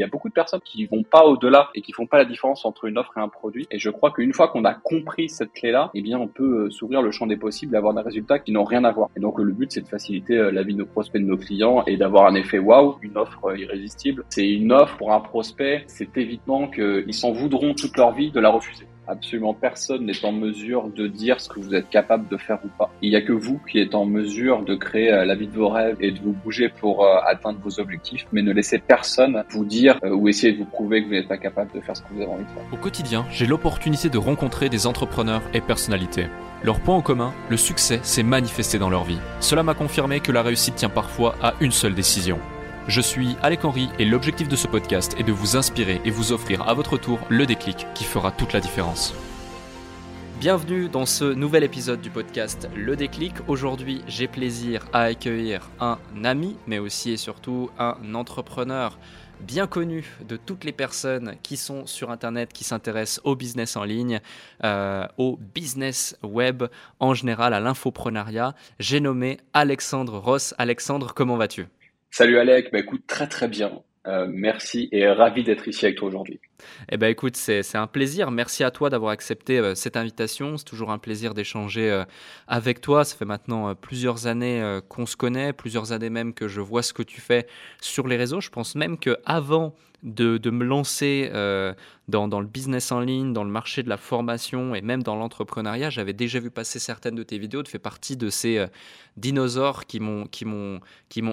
y a beaucoup de personnes qui vont pas au-delà et qui font pas la différence entre une offre et un produit. Et je crois qu'une fois qu'on a compris cette clé-là, eh bien, on peut euh, s'ouvrir le champ des possibles et avoir des résultats qui n'ont rien à voir. Et donc, le but, c'est de faciliter euh, la vie de nos prospects, de nos clients et d'avoir un effet waouh, une offre irrésistible. C'est une offre pour un prospect, c'est évidemment qu'ils s'en voudront toute leur vie de la refuser. Absolument personne n'est en mesure de dire ce que vous êtes capable de faire ou pas. Il n'y a que vous qui êtes en mesure de créer euh, la vie de vos rêves et de vous bouger pour euh, atteindre vos objectifs, mais ne laissez personne vous dire euh, ou essayer de vous prouver que vous n'êtes pas capable de faire ce que vous avez envie de faire. Au quotidien, j'ai l'opportunité de rencontrer des entrepreneurs et personnalités. Leur point en commun, le succès s'est manifesté dans leur vie. Cela m'a confirmé que la réussite tient parfois à une seule décision. Je suis Alec Henry et l'objectif de ce podcast est de vous inspirer et vous offrir à votre tour le déclic qui fera toute la différence. Bienvenue dans ce nouvel épisode du podcast Le déclic. Aujourd'hui, j'ai plaisir à accueillir un ami, mais aussi et surtout un entrepreneur bien connu de toutes les personnes qui sont sur Internet, qui s'intéressent au business en ligne, euh, au business web en général, à l'infoprenariat. J'ai nommé Alexandre Ross. Alexandre, comment vas-tu? Salut Alec, bah écoute très très bien. Euh, merci et ravi d'être ici avec toi aujourd'hui. Eh ben écoute, c'est un plaisir. Merci à toi d'avoir accepté euh, cette invitation. C'est toujours un plaisir d'échanger euh, avec toi. Ça fait maintenant plusieurs années qu'on se connaît, plusieurs années même que je vois ce que tu fais sur les réseaux. Je pense même que avant de, de me lancer dans, le business en ligne, dans le marché de la formation et même dans l'entrepreneuriat, j'avais déjà vu passer certaines de tes vidéos. Tu fais partie de ces dinosaures qui m'ont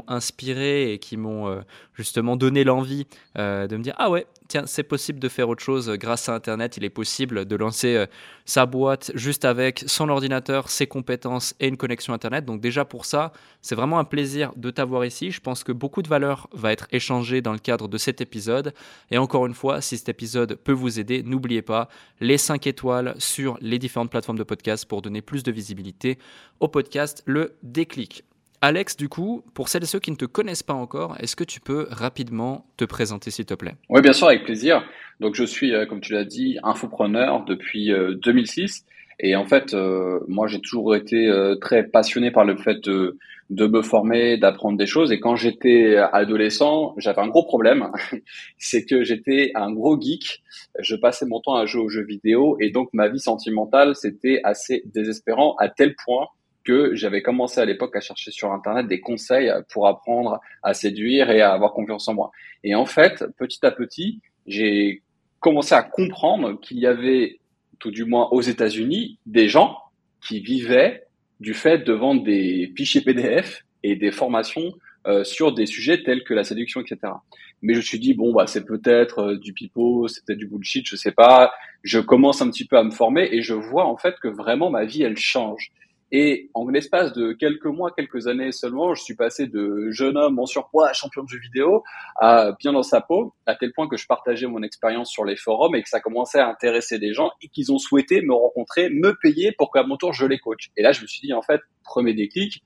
inspiré et qui m'ont euh, justement donné l'envie euh, de me dire ah ouais tiens c'est possible de faire autre chose grâce à internet. Il est possible de lancer euh, sa boîte juste avec son ordinateur ses compétences et une connexion internet. Donc déjà pour ça c'est vraiment un plaisir de t'avoir ici. Je pense que beaucoup de valeur va être échangée dans le cadre de cet épisode. Et encore une fois si cet épisode peut vous aider n'oubliez pas les 5 étoiles sur les différentes plateformes de podcast pour donner plus de visibilité au podcast le déclic. Alex, du coup, pour celles et ceux qui ne te connaissent pas encore, est-ce que tu peux rapidement te présenter, s'il te plaît? Oui, bien sûr, avec plaisir. Donc, je suis, euh, comme tu l'as dit, infopreneur depuis 2006. Euh, et en fait, euh, moi, j'ai toujours été très passionné par le fait de, de me former, d'apprendre des choses. Et quand j'étais adolescent, j'avais un gros problème, c'est que j'étais un gros geek. Je passais mon temps à jouer aux jeux vidéo et donc ma vie sentimentale, c'était assez désespérant à tel point que j'avais commencé à l'époque à chercher sur Internet des conseils pour apprendre à séduire et à avoir confiance en moi. Et en fait, petit à petit, j'ai commencé à comprendre qu'il y avait, tout du moins aux États-Unis, des gens qui vivaient du fait de vendre des fichiers PDF et des formations euh, sur des sujets tels que la séduction, etc. Mais je me suis dit bon bah c'est peut-être euh, du pipeau, c'est peut-être du bullshit, je sais pas. Je commence un petit peu à me former et je vois en fait que vraiment ma vie elle change. Et en l'espace de quelques mois, quelques années seulement, je suis passé de jeune homme en surpoids à champion de jeux vidéo à bien dans sa peau, à tel point que je partageais mon expérience sur les forums et que ça commençait à intéresser des gens et qu'ils ont souhaité me rencontrer, me payer pour qu'à mon tour je les coach. Et là, je me suis dit, en fait, premier déclic,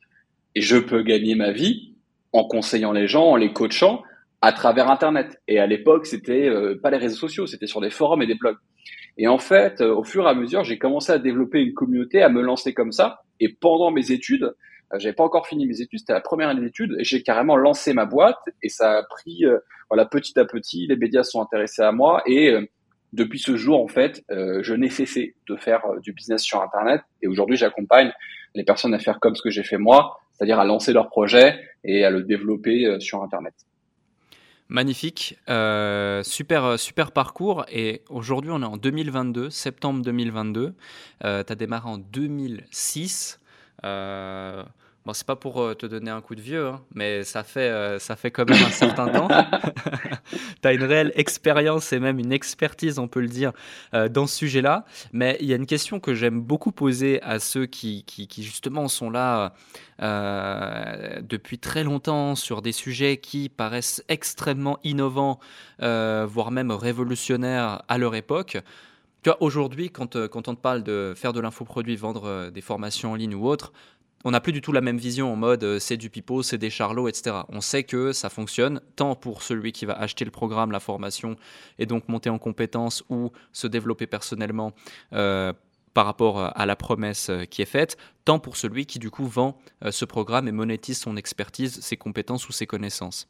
et je peux gagner ma vie en conseillant les gens, en les coachant à travers Internet. Et à l'époque, c'était euh, pas les réseaux sociaux, c'était sur des forums et des blogs. Et en fait, euh, au fur et à mesure, j'ai commencé à développer une communauté, à me lancer comme ça. Et pendant mes études, euh, j'avais pas encore fini mes études, c'était la première année d'études, et j'ai carrément lancé ma boîte. Et ça a pris, euh, voilà, petit à petit, les médias sont intéressés à moi. Et depuis ce jour, en fait, je n'ai cessé de faire du business sur Internet. Et aujourd'hui, j'accompagne les personnes à faire comme ce que j'ai fait moi, c'est-à-dire à lancer leur projet et à le développer sur Internet. Magnifique, euh, super, euh, super parcours. Et aujourd'hui, on est en 2022, septembre 2022. Euh, tu as démarré en 2006. Bon, c'est pas pour euh, te donner un coup de vieux, hein, mais ça fait, euh, ça fait quand même un certain temps. tu as une réelle expérience et même une expertise, on peut le dire, euh, dans ce sujet-là. Mais il y a une question que j'aime beaucoup poser à ceux qui, qui, qui justement sont là depuis très longtemps sur des sujets qui paraissent extrêmement innovants, voire même révolutionnaires à leur époque. Tu vois, aujourd'hui, quand, quand on te parle de faire de l'infoproduit, vendre des formations en ligne ou autre, on n'a plus du tout la même vision en mode euh, c'est du pipeau, c'est des charlots, etc. On sait que ça fonctionne tant pour celui qui va acheter le programme, la formation et donc monter en compétences ou se développer personnellement euh, par rapport à la promesse euh, qui est faite, tant pour celui qui du coup vend ce programme et monétise son expertise, ses compétences ou ses connaissances.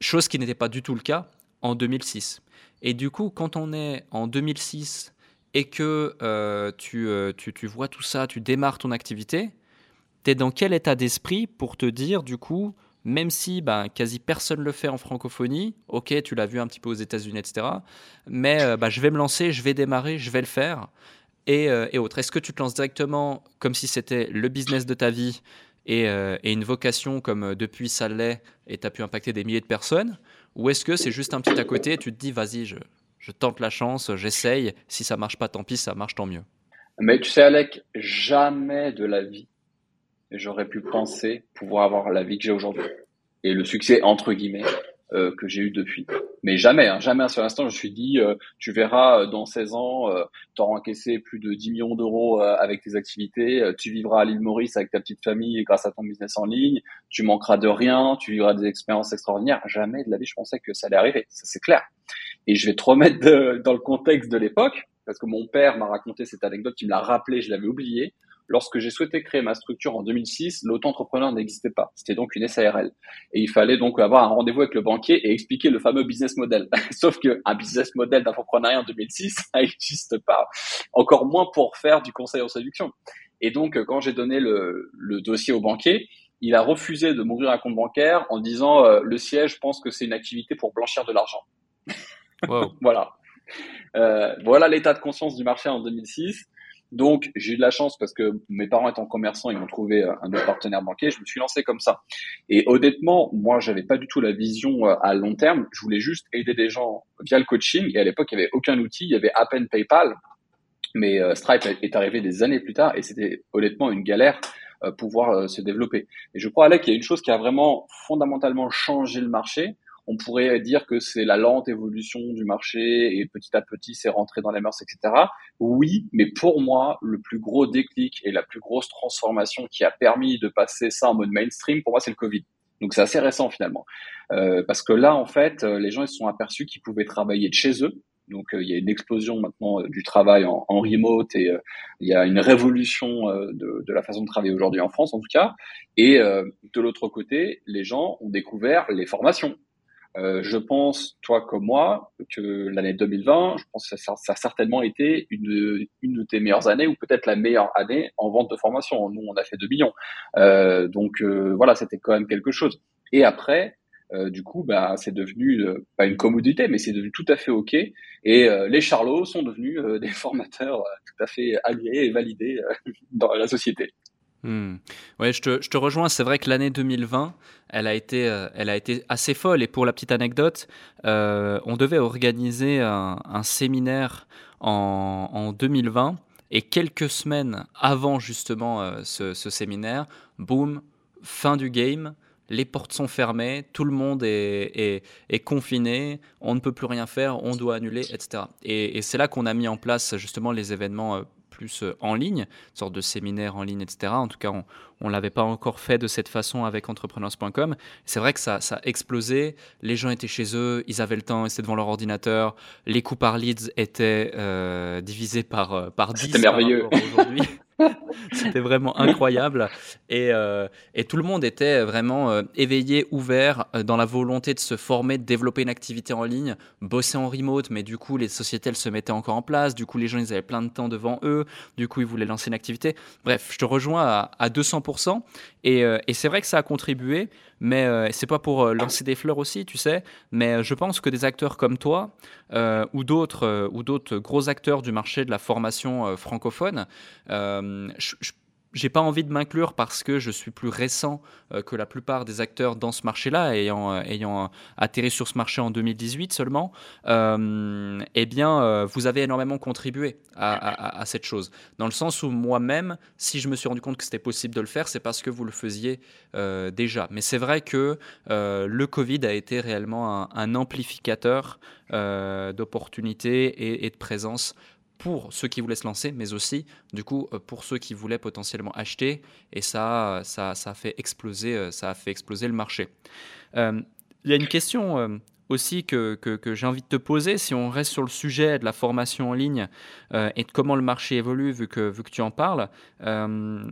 Chose qui n'était pas du tout le cas en 2006. Et du coup, quand on est en 2006 et que euh, euh, tu, tu, vois tout ça, tu démarres ton activité, tu es dans quel état d'esprit pour te dire, du coup, même si ben, quasi personne le fait en francophonie, ok, tu l'as vu un petit peu aux États-Unis, etc., mais euh, bah, je vais me lancer, je vais démarrer, je vais le faire, et, et autres. Est-ce que tu te lances directement comme si c'était le business de ta vie et, et une vocation comme depuis ça l'est et tu as pu impacter des milliers de personnes, ou est-ce que c'est juste un petit à côté et tu te dis, vas-y, je, je tente la chance, j'essaye. Si ça marche pas, tant pis, ça marche, tant mieux? Mais tu sais, Alec, jamais de la vie, j'aurais pu penser pouvoir avoir la vie que j'ai aujourd'hui. Et le succès, entre guillemets, euh, que j'ai eu depuis. Mais jamais, hein, jamais à ce instant, je me suis dit, euh, tu verras, euh, dans 16 ans, tu auras encaissé plus de 10 millions d'euros avec tes activités, tu vivras à l'île Maurice avec ta petite famille grâce à ton business en ligne, tu manqueras de rien, tu vivras des expériences extraordinaires. Jamais de la vie, je pensais que ça allait arriver, ça c'est clair. Et je vais te remettre dans le contexte de l'époque, parce que mon père m'a raconté cette anecdote, il me l'a rappelé, je l'avais oublié. Lorsque j'ai souhaité créer ma structure en 2006, l'auto-entrepreneur n'existait pas. C'était donc une SARL. Et il fallait donc avoir un rendez-vous avec le banquier et expliquer le fameux business model. Sauf qu'un business model d'entrepreneuriat en 2006, ça n'existe pas. Encore moins pour faire du conseil en séduction. Et donc, quand j'ai donné le, le, dossier au banquier, il a refusé de m'ouvrir un compte bancaire en disant euh, le siège pense que c'est une activité pour blanchir de l'argent. voilà. Euh, voilà l'état de conscience du marché en 2006. Donc, j'ai eu de la chance parce que mes parents étant commerçants, ils m'ont trouvé euh, un autre partenaire banquier. Je me suis lancé comme ça. Et honnêtement, moi, j'avais pas du tout la vision euh, à long terme. Je voulais juste aider des gens via le coaching. Et à l'époque, il y avait aucun outil. Il y avait à peine PayPal. Mais Stripe est arrivé des années plus tard et c'était honnêtement une galère pouvoir se développer. Et je crois, Alec, qu'il y a une chose qui a vraiment fondamentalement changé le marché on pourrait dire que c'est la lente évolution du marché et petit à petit c'est rentré dans les mœurs, etc. Oui, mais pour moi, le plus gros déclic et la plus grosse transformation qui a permis de passer ça en mode mainstream, pour moi, c'est le Covid. Donc c'est assez récent finalement, euh, parce que là en fait, euh, les gens ils se sont aperçus qu'ils pouvaient travailler de chez eux. Donc euh, il y a une explosion maintenant du travail en, remote et il y a une révolution de, de, la façon de travailler aujourd'hui en France en tout cas. Et de l'autre côté, les gens ont découvert les formations. Euh, je pense, toi comme moi, que l'année 2020, je pense que ça, ça, a certainement été une, une de tes meilleures années ou peut-être la meilleure année en vente de formation. Nous, on a fait 2 millions. Euh, donc euh, voilà, c'était quand même quelque chose. Et après, euh, du coup, bah, c'est devenu euh, pas une commodité, mais c'est devenu tout à fait OK. Et les charlots sont devenus des formateurs tout à fait agréés et validés dans la société. Hmm. Ouais, je te, rejoins. C'est vrai que l'année 2020, elle a, été, euh, elle a été assez folle. Et pour la petite anecdote, euh, on devait organiser un, séminaire en, en, 2020. Et quelques semaines avant justement euh, ce, séminaire, boum, fin du game. Les portes sont fermées, tout le monde est, confiné, on ne peut plus rien faire, on doit annuler, etc. Et, et c'est là qu'on a mis en place justement les événements plus euh, en ligne, une sorte de séminaire en ligne, etc. En tout cas, on ne l'avait pas encore fait de cette façon avec entrepreneurs.com. C'est vrai que ça, ça, a explosé. Les gens étaient chez eux, ils avaient le temps, ils étaient devant leur ordinateur. Les coûts par leads étaient euh, divisés par, euh, par 10 C'était merveilleux. aujourd'hui. C'était vraiment incroyable. Et, euh, et, tout le monde était vraiment euh, éveillé, ouvert euh, dans la volonté de se former, de développer une activité en ligne, bosser en remote, mais du coup, les sociétés, elles se mettaient encore en place. Du coup, les gens, ils avaient plein de temps devant eux. Du coup, ils voulaient lancer une activité. Bref, je te rejoins à, à 200%. Et, et c'est vrai que ça a contribué, mais c'est pas pour lancer des fleurs aussi, tu sais. Mais je pense que des acteurs comme toi ou d'autres ou d'autres gros acteurs du marché de la formation francophone, je, je j'ai pas envie de m'inclure parce que je suis plus récent euh, que la plupart des acteurs dans ce marché-là, ayant, euh, atterri sur ce marché en 2018 seulement, euh, eh bien, euh, vous avez énormément contribué à, cette chose. Dans le sens où moi-même, si je me suis rendu compte que c'était possible de le faire, c'est parce que vous le faisiez euh, déjà. Mais c'est vrai que le Covid a été réellement un, amplificateur d'opportunités et de présence pour ceux qui voulaient se lancer, mais aussi du coup euh, pour ceux qui voulaient potentiellement acheter. Et ça, ça, ça a fait exploser, euh, ça a fait exploser le marché. Euh, il y a une question aussi que, que, j'ai envie de te poser, si on reste sur le sujet de la formation en ligne euh, et de comment le marché évolue, vu que, vu que tu en parles, euh,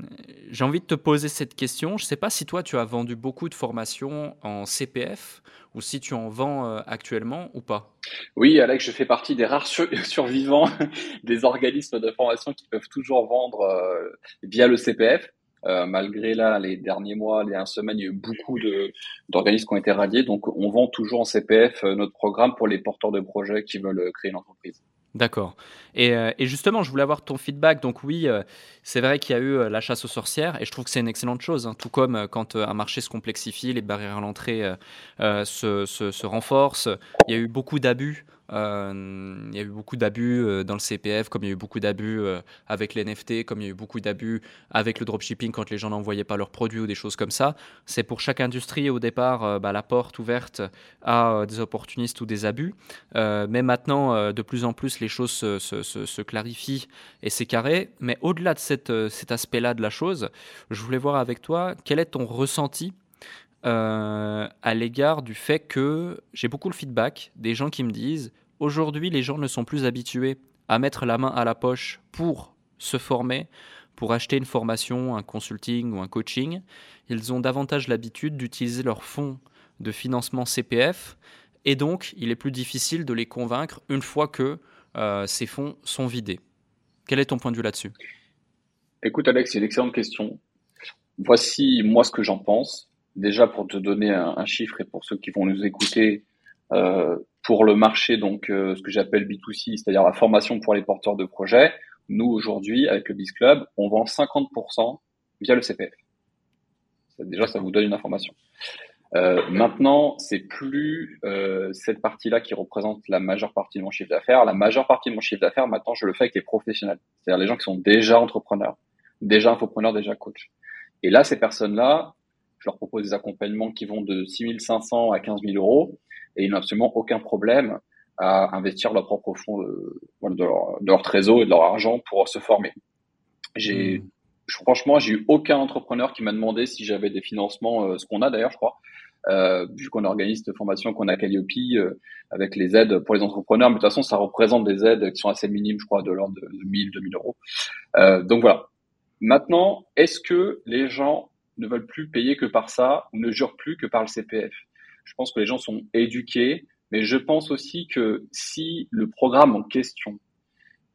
j'ai envie de te poser cette question. Je ne sais pas si toi, tu as vendu beaucoup de formations en CPF ou si tu en vends euh, actuellement ou pas. Oui, Alex, je fais partie des rares survivants des organismes de formation qui peuvent toujours vendre via le CPF. Euh, malgré là les derniers mois, les dernières semaines, il y a eu beaucoup d'organismes qui ont été radiés. Donc, on vend toujours en CPF euh, notre programme pour les porteurs de projets qui veulent créer une entreprise. D'accord. Et, euh, justement, je voulais avoir ton feedback. Donc oui, c'est vrai qu'il y a eu la chasse aux sorcières, et je trouve que c'est une excellente chose. Hein. Tout comme quand un marché se complexifie, les barrières à l'entrée se, se, renforcent. Il y a eu beaucoup d'abus euh, il y a eu beaucoup d'abus euh, dans le CPF, comme il y a eu beaucoup d'abus euh, avec les NFT, comme il y a eu beaucoup d'abus avec le dropshipping quand les gens n'envoyaient pas leurs produits ou des choses comme ça. C'est pour chaque industrie au départ bah, la porte ouverte à des opportunistes ou des abus. mais maintenant, de plus en plus, les choses se, clarifient et c'est carré. Mais au-delà de cet aspect-là de la chose, je voulais voir avec toi quel est ton ressenti à l'égard du fait que j'ai beaucoup le feedback des gens qui me disent Aujourd'hui, les gens ne sont plus habitués à mettre la main à la poche pour se former, pour acheter une formation, un consulting ou un coaching. Ils ont davantage l'habitude d'utiliser leurs fonds de financement CPF et donc il est plus difficile de les convaincre une fois que euh, ces fonds sont vidés. Quel est ton point de vue là-dessus? Écoute Alex, c'est une excellente question. Voici moi ce que j'en pense. Déjà pour te donner un, chiffre et pour ceux qui vont nous écouter, euh, pour le marché, donc euh, ce que j'appelle B2C, c'est-à-dire la formation pour les porteurs de projets, nous aujourd'hui, avec le Biz Club, on vend 50% via le CPF. déjà, ça vous donne une information. Euh, maintenant, c'est plus euh, cette partie-là qui représente la majeure partie de mon chiffre d'affaires. La majeure partie de mon chiffre d'affaires, maintenant, je le fais avec les professionnels, c'est-à-dire les gens qui sont déjà entrepreneurs, déjà infopreneurs, déjà coach. Et là, ces personnes-là, je leur propose des accompagnements qui vont de 6500 à 15 000 euros et ils n'ont absolument aucun problème à investir leur propre fonds de, leur, trésor et de leur argent pour se former. J'ai, mmh. franchement, j'ai eu aucun entrepreneur qui m'a demandé si j'avais des financements, euh, ce qu'on a d'ailleurs, je crois, euh, vu qu'on organise cette formation, qu'on a Calliope euh, avec les aides pour les entrepreneurs, mais de toute façon, ça représente des aides qui sont assez minimes, je crois, de l'ordre de 1000, 2000 euros. Euh, donc voilà. Maintenant, est-ce que les gens ne veulent plus payer que par ça ou ne jurent plus que par le CPF je pense que les gens sont éduqués, mais je pense aussi que si le programme en question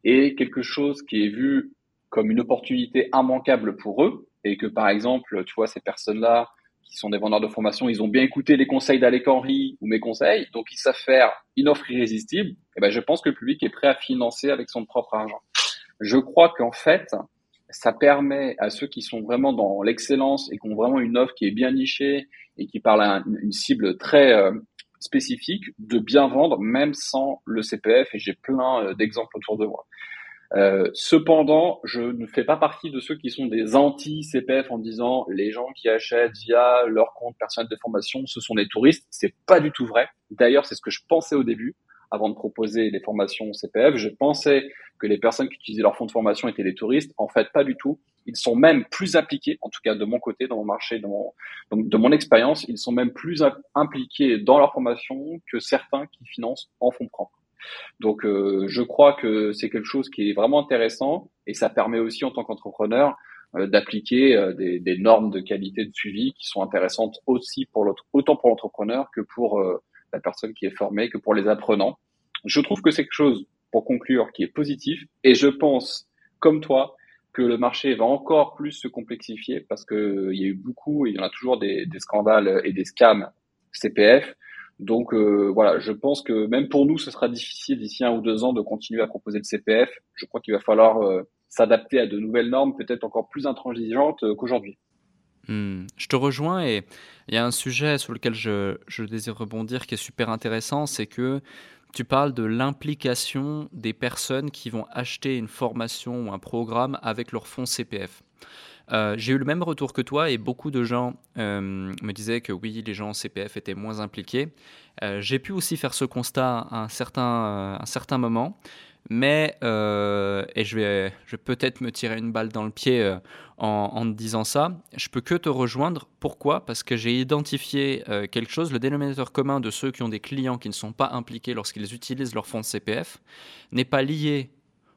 est quelque chose qui est vu comme une opportunité immanquable pour eux, et que par exemple, tu vois, ces personnes-là qui sont des vendeurs de formation, ils ont bien écouté les conseils d'Alec Henry ou mes conseils, donc ils savent faire une offre irrésistible, et eh ben je pense que le public est prêt à financer avec son propre argent. Je crois qu'en fait, ça permet à ceux qui sont vraiment dans l'excellence et qui ont vraiment une offre qui est bien nichée et qui parle à une cible très euh, spécifique de bien vendre même sans le CPF et j'ai plein euh, d'exemples autour de moi. Euh, cependant, je ne fais pas partie de ceux qui sont des anti-CPF en disant les gens qui achètent via leur compte personnel de formation, ce sont des touristes. C'est pas du tout vrai. D'ailleurs, c'est ce que je pensais au début avant de proposer les formations CPF. Je pensais que les personnes qui utilisaient leur fonds de formation étaient des touristes. En fait, pas du tout. Ils sont même plus impliqués, en tout cas de mon côté, dans mon marché, de mon, de mon expérience, ils sont même plus impliqués dans leur formation que certains qui financent en fonds propres. Donc, euh, je crois que c'est quelque chose qui est vraiment intéressant et ça permet aussi, en tant qu'entrepreneur, euh, d'appliquer euh, des, des, normes de qualité de suivi qui sont intéressantes aussi pour l'autre, autant pour l'entrepreneur que pour la personne qui est formée que pour les apprenants. Je trouve que c'est quelque chose, pour conclure, qui est positif et je pense, comme toi, que le marché va encore plus se complexifier parce qu'il y a eu beaucoup, et il y en a toujours des, scandales et des scams CPF. Donc euh, voilà, je pense que même pour nous, ce sera difficile d'ici un ou deux ans de continuer à proposer le CPF. Je crois qu'il va falloir euh, s'adapter à de nouvelles normes, peut-être encore plus intransigeantes euh, qu'aujourd'hui. Hmm. Je te rejoins et il y a un sujet sur lequel je, désire rebondir qui est super intéressant, c'est que tu parles de l'implication des personnes qui vont acheter une formation ou un programme avec leur fonds CPF. Euh, j'ai eu le même retour que toi et beaucoup de gens euh, me disaient que oui, les gens CPF étaient moins impliqués. Euh, j'ai pu aussi faire ce constat à un certain moment, Mais, et je vais, je vais peut-être me tirer une balle dans le pied en, en, te disant ça, je peux que te rejoindre. Pourquoi? Parce que j'ai identifié quelque chose, le dénominateur commun de ceux qui ont des clients qui ne sont pas impliqués lorsqu'ils utilisent leur fonds de CPF n'est pas lié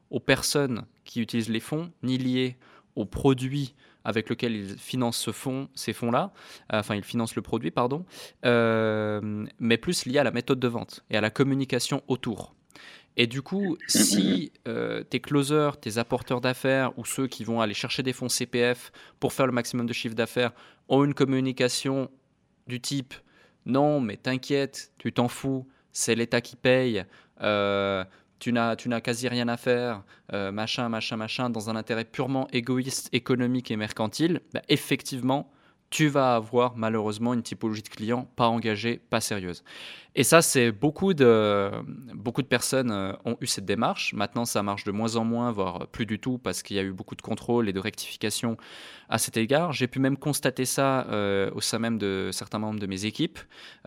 aux personnes qui utilisent les fonds, ni lié aux produits avec lequel ils financent ce fonds, ces fonds-là, euh, enfin ils financent le produit, pardon, euh, mais plus lié à la méthode de vente et à la communication autour. Et du coup, si euh, tes closers, tes apporteurs d'affaires ou ceux qui vont aller chercher des fonds CPF pour faire le maximum de chiffre d'affaires ont une communication du type non, mais t'inquiète, tu t'en fous, c'est l'État qui paye, tu n'as, tu n'as quasi rien à faire, euh, machin, machin, machin, dans un intérêt purement égoïste, économique et mercantile, bah, effectivement, tu vas avoir malheureusement une typologie de client pas engagée, pas sérieuse. Et ça, c'est beaucoup de, beaucoup de personnes euh, ont eu cette démarche. Maintenant, ça marche de moins en moins, voire plus du tout, parce qu'il y a eu beaucoup de contrôle et de rectification à cet égard. J'ai pu même constater ça euh, au sein même de certains membres de mes équipes.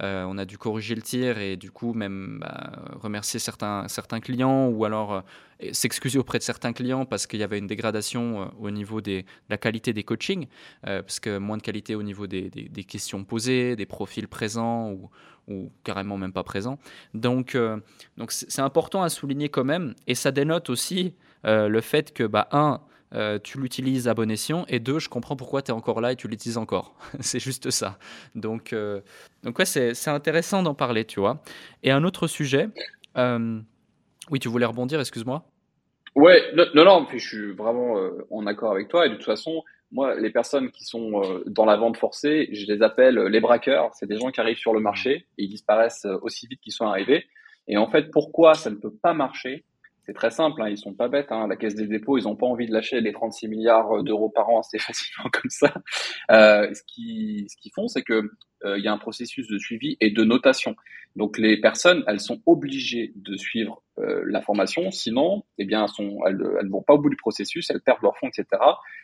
Euh, on a dû corriger le tir et du coup même bah, remercier certains, certains clients ou alors s'excuser auprès de certains clients parce qu'il y avait une dégradation au niveau des, de la qualité des coachings, parce que moins de qualité au niveau des, des, questions posées, des profils présents ou ou carrément même pas présent. Donc, euh, donc c'est important à souligner quand même, et ça dénote aussi euh, le fait que, bah, un, euh, tu l'utilises à bon escient, et deux, je comprends pourquoi tu es encore là et tu l'utilises encore. c'est juste ça. Donc, donc ouais, c'est intéressant d'en parler, tu vois. Et un autre sujet, oui, tu voulais rebondir, excuse-moi. Ouais, non, non, je suis vraiment en accord avec toi, et de toute façon, moi, les personnes qui sont euh, dans la vente forcée, je les appelle les braqueurs. C'est des gens qui arrivent sur le marché et ils disparaissent euh, aussi vite qu'ils sont arrivés. Et en fait, pourquoi ça ne peut pas marcher c'est très simple, hein, ils sont pas bêtes. Hein. La Caisse des dépôts, ils n'ont pas envie de lâcher les 36 milliards d'euros par an assez facilement comme ça. Euh, ce qu'ils ce qu'ils font, c'est que euh, il y a un processus de suivi et de notation. Donc les personnes, elles sont obligées de suivre euh, la formation, sinon, eh bien, elles, sont, elles vont pas au bout du processus, elles perdent leur fonds, etc.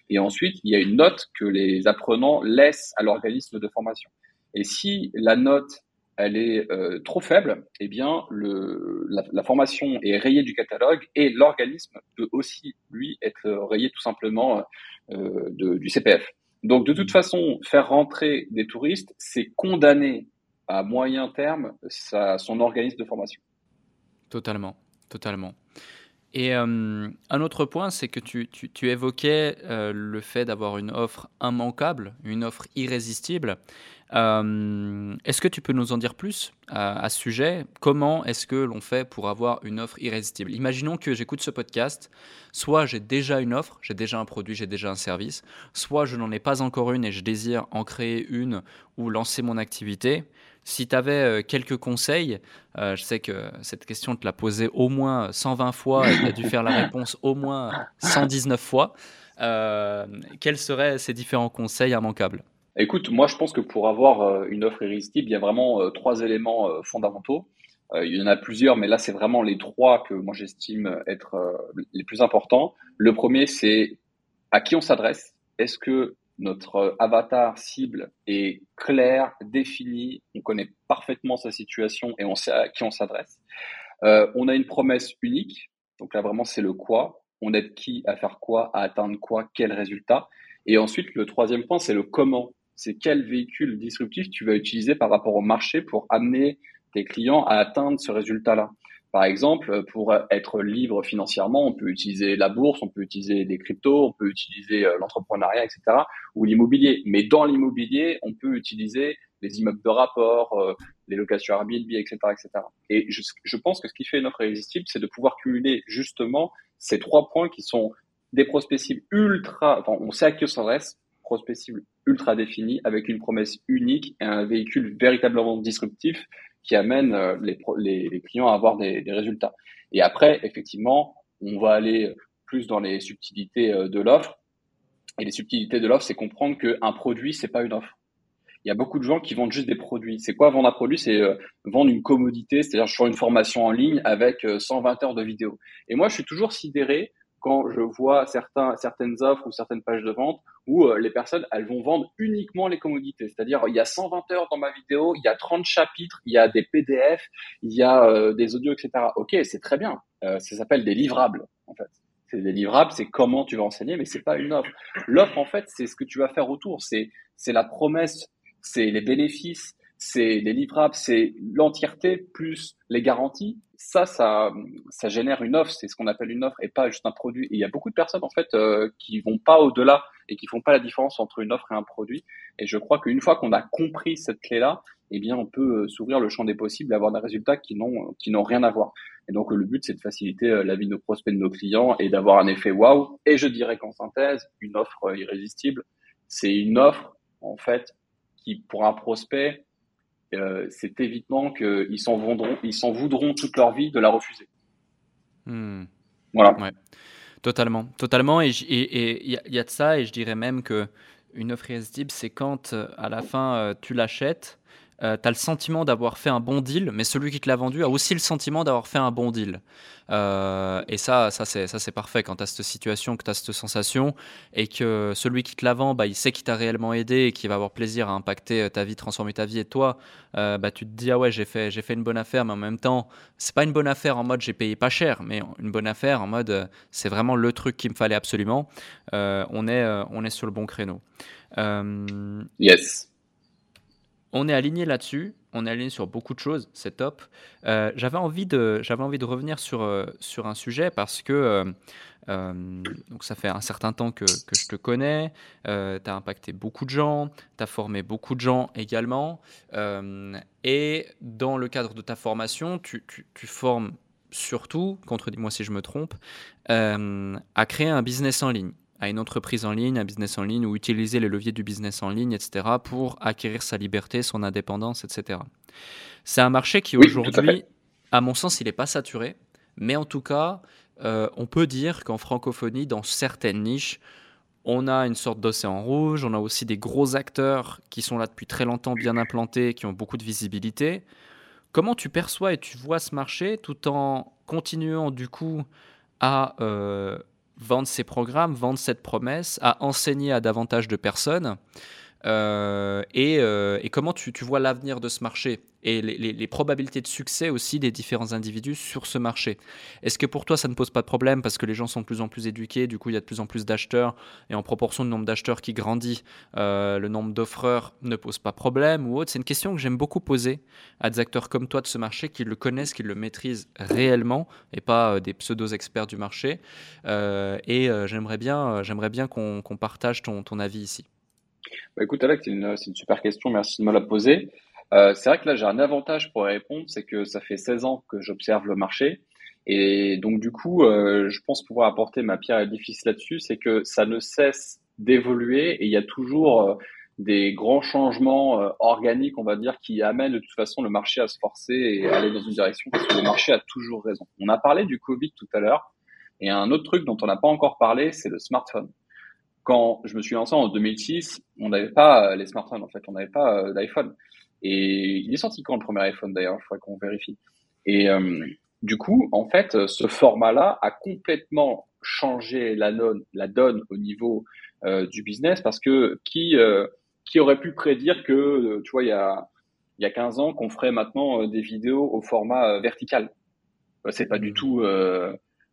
Et ensuite, il y a une note que les apprenants laissent à l'organisme de formation. Et si la note elle est euh, trop faible, eh bien, le, la, formation est rayée du catalogue et l'organisme peut aussi, lui, être rayé tout simplement euh, de, du CPF. Donc, de toute façon, faire rentrer des touristes, c'est condamner à moyen terme sa, son organisme de formation. Totalement, totalement. Et euh, un autre point, c'est que tu, tu, évoquais le fait d'avoir une offre immanquable, une offre irrésistible. Euh, est-ce que tu peux nous en dire plus à, ce sujet? Comment est-ce que l'on fait pour avoir une offre irrésistible? Imaginons que j'écoute ce podcast, soit j'ai déjà une offre, j'ai déjà un produit, j'ai déjà un service, soit je n'en ai pas encore une et je désire en créer une ou lancer mon activité. Si tu avais euh, quelques conseils, euh, je sais que cette question te l'a posée au moins 120 fois et tu as dû faire la réponse au moins 119 fois. quels seraient ces différents conseils immanquables? Écoute, moi je pense que pour avoir euh, une offre irrésistible, il y a vraiment euh, trois éléments euh, fondamentaux. il y en a plusieurs, mais là c'est vraiment les trois que moi j'estime être les plus importants. Le premier, c'est à qui on s'adresse? Est-ce que notre avatar cible est clair, défini, on connaît parfaitement sa situation et on sait à qui on s'adresse. on a une promesse unique, donc là vraiment c'est le quoi. On aide qui à faire quoi, à atteindre quoi, quel résultat. Et ensuite, le troisième point, c'est le comment c'est quel véhicule disruptif tu vas utiliser par rapport au marché pour amener tes clients à atteindre ce résultat-là. Par exemple, pour être libre financièrement, on peut utiliser la bourse, on peut utiliser des cryptos, on peut utiliser euh, l'entrepreneuriat, etc., ou l'immobilier. Mais dans l'immobilier, on peut utiliser les immeubles de rapport, euh, les locations Airbnb, etc., etc. Et je, je pense que ce qui fait une offre irrésistible, c'est de pouvoir cumuler justement ces trois points qui sont des prospects cibles ultra, enfin, on sait à qui on s'adresse, prospect cible ultra défini avec une promesse unique et un véhicule véritablement disruptif qui amène euh, les, clients à avoir des, des, résultats. Et après, effectivement, on va aller plus dans les subtilités euh, de l'offre. Et les subtilités de l'offre, c'est comprendre qu'un produit, c'est pas une offre. Il y a beaucoup de gens qui vendent juste des produits. C'est quoi vendre un produit? C'est euh, vendre une commodité, c'est-à-dire je fais une formation en ligne avec 120 heures de vidéo. Et moi, je suis toujours sidéré quand je vois certains, certaines offres ou certaines pages de vente où euh, les personnes, elles vont vendre uniquement les commodités. C'est-à-dire, il y a 120 heures dans ma vidéo, il y a 30 chapitres, il y a des PDF, il y a euh, des audios, etc. Ok, c'est très bien. ça s'appelle des livrables, en fait. C'est des livrables, c'est comment tu vas enseigner, mais c'est pas une offre. L'offre, en fait, c'est ce que tu vas faire autour. C'est, c'est la promesse, c'est les bénéfices, c'est les livrables, c'est l'entièreté plus les garanties. Ça, ça, ça génère une offre. C'est ce qu'on appelle une offre et pas juste un produit. Et il y a beaucoup de personnes en fait euh, qui vont pas au-delà et qui font pas la différence entre une offre et un produit. Et je crois qu'une fois qu'on a compris cette clé-là, eh bien, on peut euh, s'ouvrir le champ des possibles et avoir des résultats qui n'ont qui n'ont rien à voir. Et donc, le but, c'est de faciliter euh, la vie de nos prospects, de nos clients et d'avoir un effet waouh. Et je dirais qu'en synthèse, une offre irrésistible, c'est une offre en fait qui, pour un prospect, euh, c'est évident qu'ils s'en voudront, ils s'en voudront toute leur vie de la refuser. Hmm. Voilà. Totalement, totalement. Et il y, a de ça, et je dirais même que une offre irrésistible, c'est quand euh, à la fin euh, tu l'achètes euh, tu as le sentiment d'avoir fait un bon deal, mais celui qui te l'a vendu a aussi le sentiment d'avoir fait un bon deal. Euh, et ça, ça c'est, parfait quand tu as cette situation, que tu as cette sensation, et que celui qui te la vend, bah, il sait qu'il t'a réellement aidé et qu'il va avoir plaisir à impacter euh, ta vie, transformer ta vie. Et toi, bah, tu te dis, ah ouais, j'ai fait, j'ai fait une bonne affaire, mais en même temps, c'est pas une bonne affaire en mode j'ai payé pas cher, mais une bonne affaire en mode c'est vraiment le truc qu'il me fallait absolument. on, est, on est sur le bon créneau. yes on est aligné là-dessus, on est aligné sur beaucoup de choses, c'est top. Euh, j'avais envie de, revenir sur, euh, un sujet parce que euh, ça fait un certain temps que, je te connais, tu as impacté beaucoup de gens, tu as formé beaucoup de gens également, et dans le cadre de ta formation, tu, tu formes surtout, contredis-moi si je me trompe, à créer un business en ligne à une entreprise en ligne, un business en ligne, ou utiliser les leviers du business en ligne, etc., pour acquérir sa liberté, son indépendance, etc. C'est un marché qui aujourd'hui, à, mon sens, il n'est pas saturé, mais en tout cas, euh, on peut dire qu'en francophonie, dans certaines niches, on a une sorte d'océan rouge, on a aussi des gros acteurs qui sont là depuis très longtemps, bien implantés, qui ont beaucoup de visibilité. Comment tu perçois et tu vois ce marché tout en continuant du coup à euh, vendre ses programmes, vendre cette promesse, à enseigner à davantage de personnes euh, euh, et, comment tu, vois l'avenir de ce marché et les, probabilités de succès aussi des différents individus sur ce marché. Est-ce que pour toi ça ne pose pas de problème parce que les gens sont de plus en plus éduqués, du coup il y a de plus en plus d'acheteurs et en proportion du nombre d'acheteurs qui grandit, euh, le nombre d'offreurs ne pose pas problème ou autre? C'est une question que j'aime beaucoup poser à des acteurs comme toi de ce marché qui le connaissent, qui le maîtrisent réellement et pas des pseudo-experts du marché. et j'aimerais bien, j'aimerais bien qu'on partage ton avis ici. Bah, écoute, Alex, c'est une, super question. Merci de me la poser. Euh, c'est vrai que là, j'ai un avantage pour répondre, c'est que ça fait 16 ans que j'observe le marché. Et donc, du coup, euh, je pense pouvoir apporter ma pierre à l'édifice là-dessus, c'est que ça ne cesse d'évoluer et il y a toujours euh, des grands changements organiques, on va dire, qui amènent de toute façon le marché à se forcer et à aller dans une direction parce que le marché a toujours raison. On a parlé du Covid tout à l'heure et un autre truc dont on n'a pas encore parlé, c'est le smartphone quand je me suis lancé en 2006, on n'avait pas euh, les smartphones en fait, on n'avait pas euh, d'iPhone. Et il est sorti quand le premier iPhone d'ailleurs, il faudrait qu'on vérifie. Et euh, du coup, en fait, ce format-là a complètement changé la, la donne au niveau du business parce que qui qui aurait pu prédire que, tu vois, il y a il y a 15 ans qu'on ferait maintenant des vidéos au format vertical? C'est pas du mmh. tout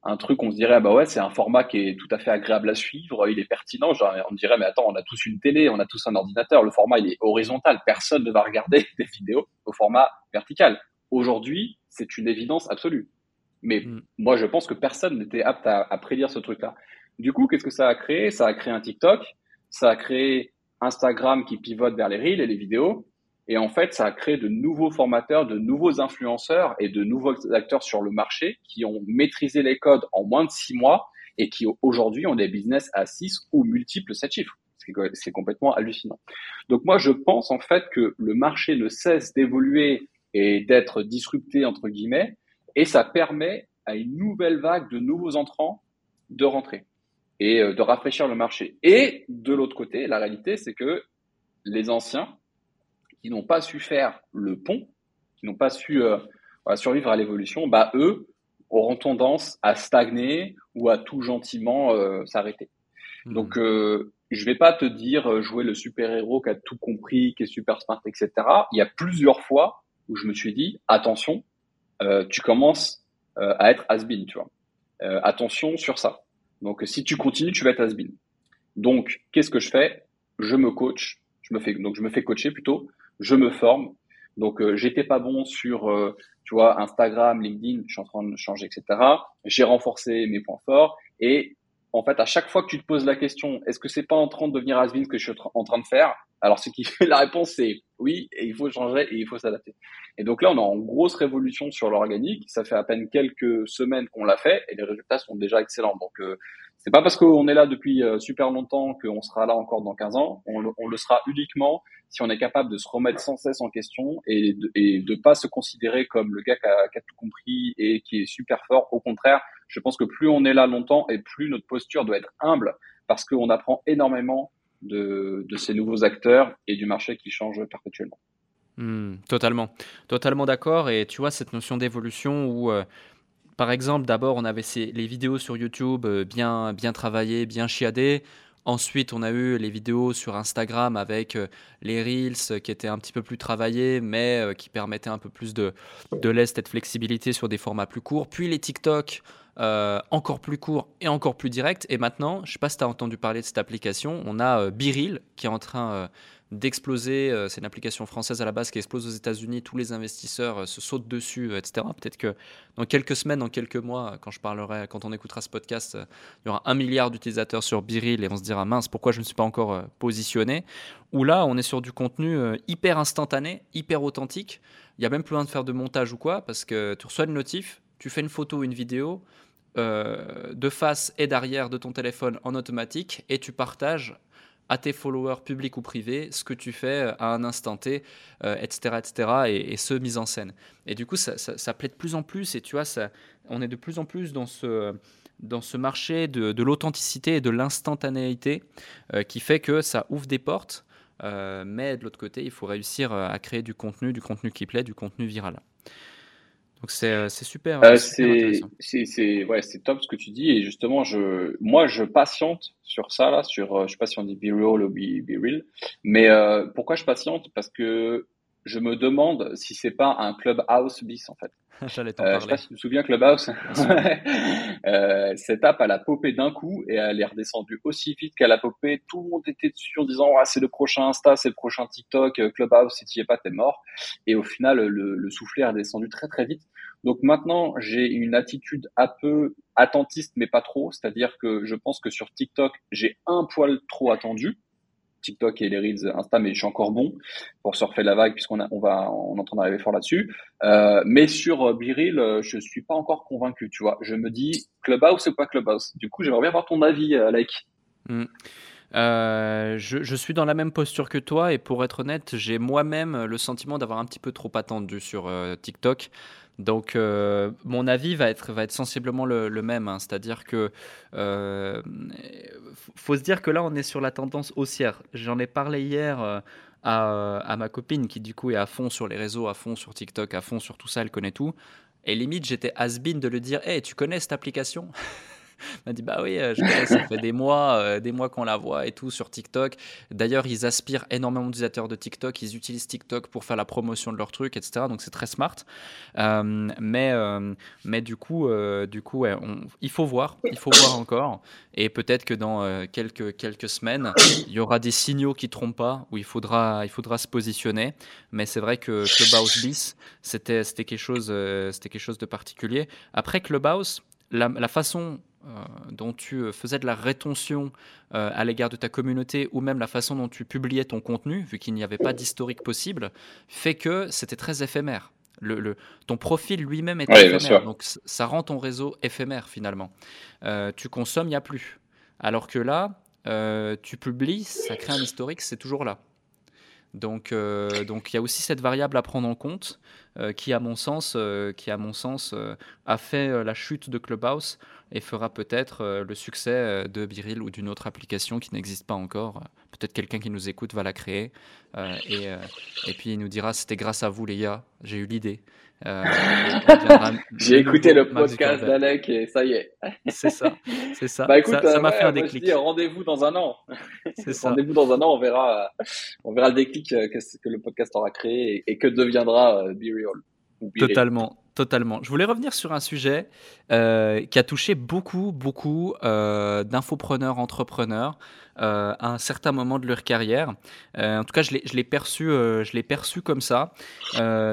un truc, on se dirait, ah bah ouais, c'est un format qui est tout à fait agréable à suivre, il est pertinent. Genre, on dirait, mais attends, on a tous une télé, on a tous un ordinateur, le format il est horizontal, personne ne va regarder des vidéos au format vertical. Aujourd'hui, c'est une évidence absolue. Mais mm. moi, je pense que personne n'était apte à, à prédire ce truc-là. Du coup, qu'est-ce que ça a créé? Ça a créé un TikTok, ça a créé Instagram qui pivote vers les reels et les vidéos. Et en fait, ça a créé de nouveaux formateurs, de nouveaux influenceurs et de nouveaux acteurs sur le marché qui ont maîtrisé les codes en moins de six mois et qui aujourd'hui ont des business à six ou multiples sept chiffres. C'est complètement hallucinant. Donc moi, je pense en fait que le marché ne cesse d'évoluer et d'être disrupté entre guillemets, et ça permet à une nouvelle vague de nouveaux entrants de rentrer et euh, de rafraîchir le marché. Et de l'autre côté, la réalité, c'est que les anciens, qui n'ont pas su faire le pont, qui n'ont pas su euh, survivre à l'évolution, bah eux auront tendance à stagner ou à tout gentiment euh, s'arrêter. Hmm. Donc euh, je vais pas te dire jouer le super héros qui a tout compris, qui est super smart, etc. Il y a plusieurs fois où je me suis dit attention, tu commences à être has-been, tu vois. attention sur ça. Donc, si tu continues, tu vas être has-been. Donc, qu'est-ce que je fais? Je me coach, je me fais donc je me fais coacher plutôt, je me forme. Donc, j'étais pas bon sur tu vois, Instagram, LinkedIn, je suis en train de changer, etc. J'ai renforcé mes points forts et en fait, à chaque fois que tu te poses la question, est-ce que c'est pas en train de devenir has que je suis en train de faire? Alors, ce qui la réponse c'est oui, et il faut changer et il faut s'adapter. Et donc là, on est en grosse révolution sur l'organique. Ça fait à peine quelques semaines qu'on l'a fait et les résultats sont déjà excellents. Donc, euh, c'est pas parce qu'on est là depuis euh, super longtemps qu'on sera là encore dans 15 ans. On le, sera uniquement si on est capable de se remettre sans cesse en question et de, de pas se considérer comme le gars qui a tout compris et qui est super fort. Au contraire, je pense que plus on est là longtemps et plus notre posture doit être humble parce qu'on apprend énormément de, ces nouveaux acteurs et du marché qui change perpétuellement. Hmm, totalement, totalement d'accord. Et tu vois, cette notion d'évolution où, euh, par exemple, d'abord, on avait les vidéos sur YouTube euh, bien, bien travaillées, bien chiadées. Ensuite, on a eu les vidéos sur Instagram avec euh, les Reels qui étaient un petit peu plus travaillés, mais qui permettaient un peu plus de, de l'est et de flexibilité sur des formats plus courts. Puis les TikTok euh, encore plus court et encore plus direct. Et maintenant, je ne sais pas si tu as entendu parler de cette application, on a euh, Biril qui est en train euh, d'exploser. c'est une application française à la base qui explose aux États-Unis. Tous les investisseurs se sautent dessus, etc. Peut-être que dans quelques semaines, dans quelques mois, quand je parlerai, quand on écoutera ce podcast, il y aura un milliard d'utilisateurs sur Biril et on se dira mince, pourquoi je ne me suis pas encore positionné? Ou là, on est sur du contenu hyper instantané, hyper authentique. Il n'y a même plus besoin de faire de montage ou quoi, parce que tu reçois le notif, tu fais une photo, une vidéo, euh, de face et d'arrière de ton téléphone en automatique et tu partages à tes followers publics ou privés ce que tu fais à un instant T, etc., euh, etc., et, ce mise en scène. Et du coup, ça, plaît de plus en plus, et tu vois, ça, on est de plus en plus dans ce, marché de, l'authenticité et de l'instantanéité euh, qui fait que ça ouvre des portes, mais de l'autre côté, il faut réussir à créer du contenu, du contenu qui plaît, du contenu viral. Donc c'est euh, super. Euh, c'est ouais, c'est top ce que tu dis. Et justement je moi je patiente sur ça là sur euh, je sais pas si on dit be real ou be, be real. Mais euh, pourquoi je patiente? Parce que je me demande si c'est pas un clubhouse bis en fait. J'allais t'en parler. Je sais pas si tu te souviens Clubhouse. euh, cette app, elle a popé d'un coup et elle est redescendue aussi vite qu'elle a popé. Tout le monde était dessus en disant ah, c'est le prochain Insta, c'est le prochain TikTok, euh, Clubhouse, si tu y es pas, t'es mort. Et au final, le, le soufflet est redescendu très très vite. Donc maintenant, j'ai une attitude un peu attentiste, mais pas trop. C'est-à-dire que je pense que sur TikTok, j'ai un poil trop attendu. TikTok et les Reels Insta, mais je suis encore bon pour surfer la vague puisqu'on on va, on est en train d'arriver fort là-dessus. Euh, mais sur Biril, euh, je suis pas encore convaincu, tu vois. Je me dis Clubhouse ou pas Clubhouse? Du coup, j'aimerais bien avoir ton avis, euh, Like. Hmm. je, suis dans la même posture que toi et pour être honnête, j'ai moi-même le sentiment d'avoir un petit peu trop attendu sur TikTok. Donc, euh, mon avis va être, va être sensiblement le, même. Hein. C'est-à-dire que euh, faut se dire que là, on est sur la tendance haussière. J'en ai parlé hier euh, à, ma copine qui, du coup, est à fond sur les réseaux, à fond sur TikTok, à fond sur tout ça, elle connaît tout. Et limite, j'étais has-been de le dire Hey, tu connais cette application? m'a dit bah oui, euh, je ça fait des mois, euh, des mois qu'on la voit et tout sur TikTok. D'ailleurs, ils aspirent énormément d'utilisateurs de TikTok, ils utilisent TikTok pour faire la promotion de leur truc, etc. Donc c'est très smart. Euh, mais, mais du coup, du coup il faut voir, il faut voir encore. Et peut-être que dans quelques, quelques semaines, il y aura des signaux qui trompent pas, où il faudra, il faudra se positionner. Mais c'est vrai que Clubhouse Bis, c'était quelque, chose, c'était quelque chose de particulier. Après Clubhouse, la, façon dont tu euh, faisais de la rétention euh, à l'égard de ta communauté ou même la façon dont tu publiais ton contenu, vu qu'il n'y avait pas d'historique possible, fait que c'était très éphémère. Le, ton profil lui-même est éphémère, donc ça rend ton réseau éphémère finalement. tu consommes, il n'y a plus. Alors que là, tu publies, ça crée un historique, c'est toujours là. Donc, donc il y a aussi cette variable à prendre en compte, qui à mon sens, qui à mon sens a fait la chute de Clubhouse et fera peut-être euh, le succès euh, de Biril ou d'une autre application qui n'existe pas encore. Peut-être quelqu'un qui nous écoute va la créer euh, et, et, puis il nous dira c'était grâce à vous les gars, j'ai eu l'idée. j'ai écouté le podcast d'Alec et ça y est. c'est ça, c'est ça. Bah écoute, ça m'a fait un déclic. Rendez-vous dans un an. Rendez-vous dans un an, on verra, on verra le déclic que, que le podcast aura créé et, que deviendra Biril. Totalement, Totalement. Je voulais revenir sur un sujet euh, qui a touché beaucoup, beaucoup euh, d'infopreneurs, entrepreneurs euh, à un certain moment de leur carrière. en tout cas, je l'ai perçu, je perçu comme ça.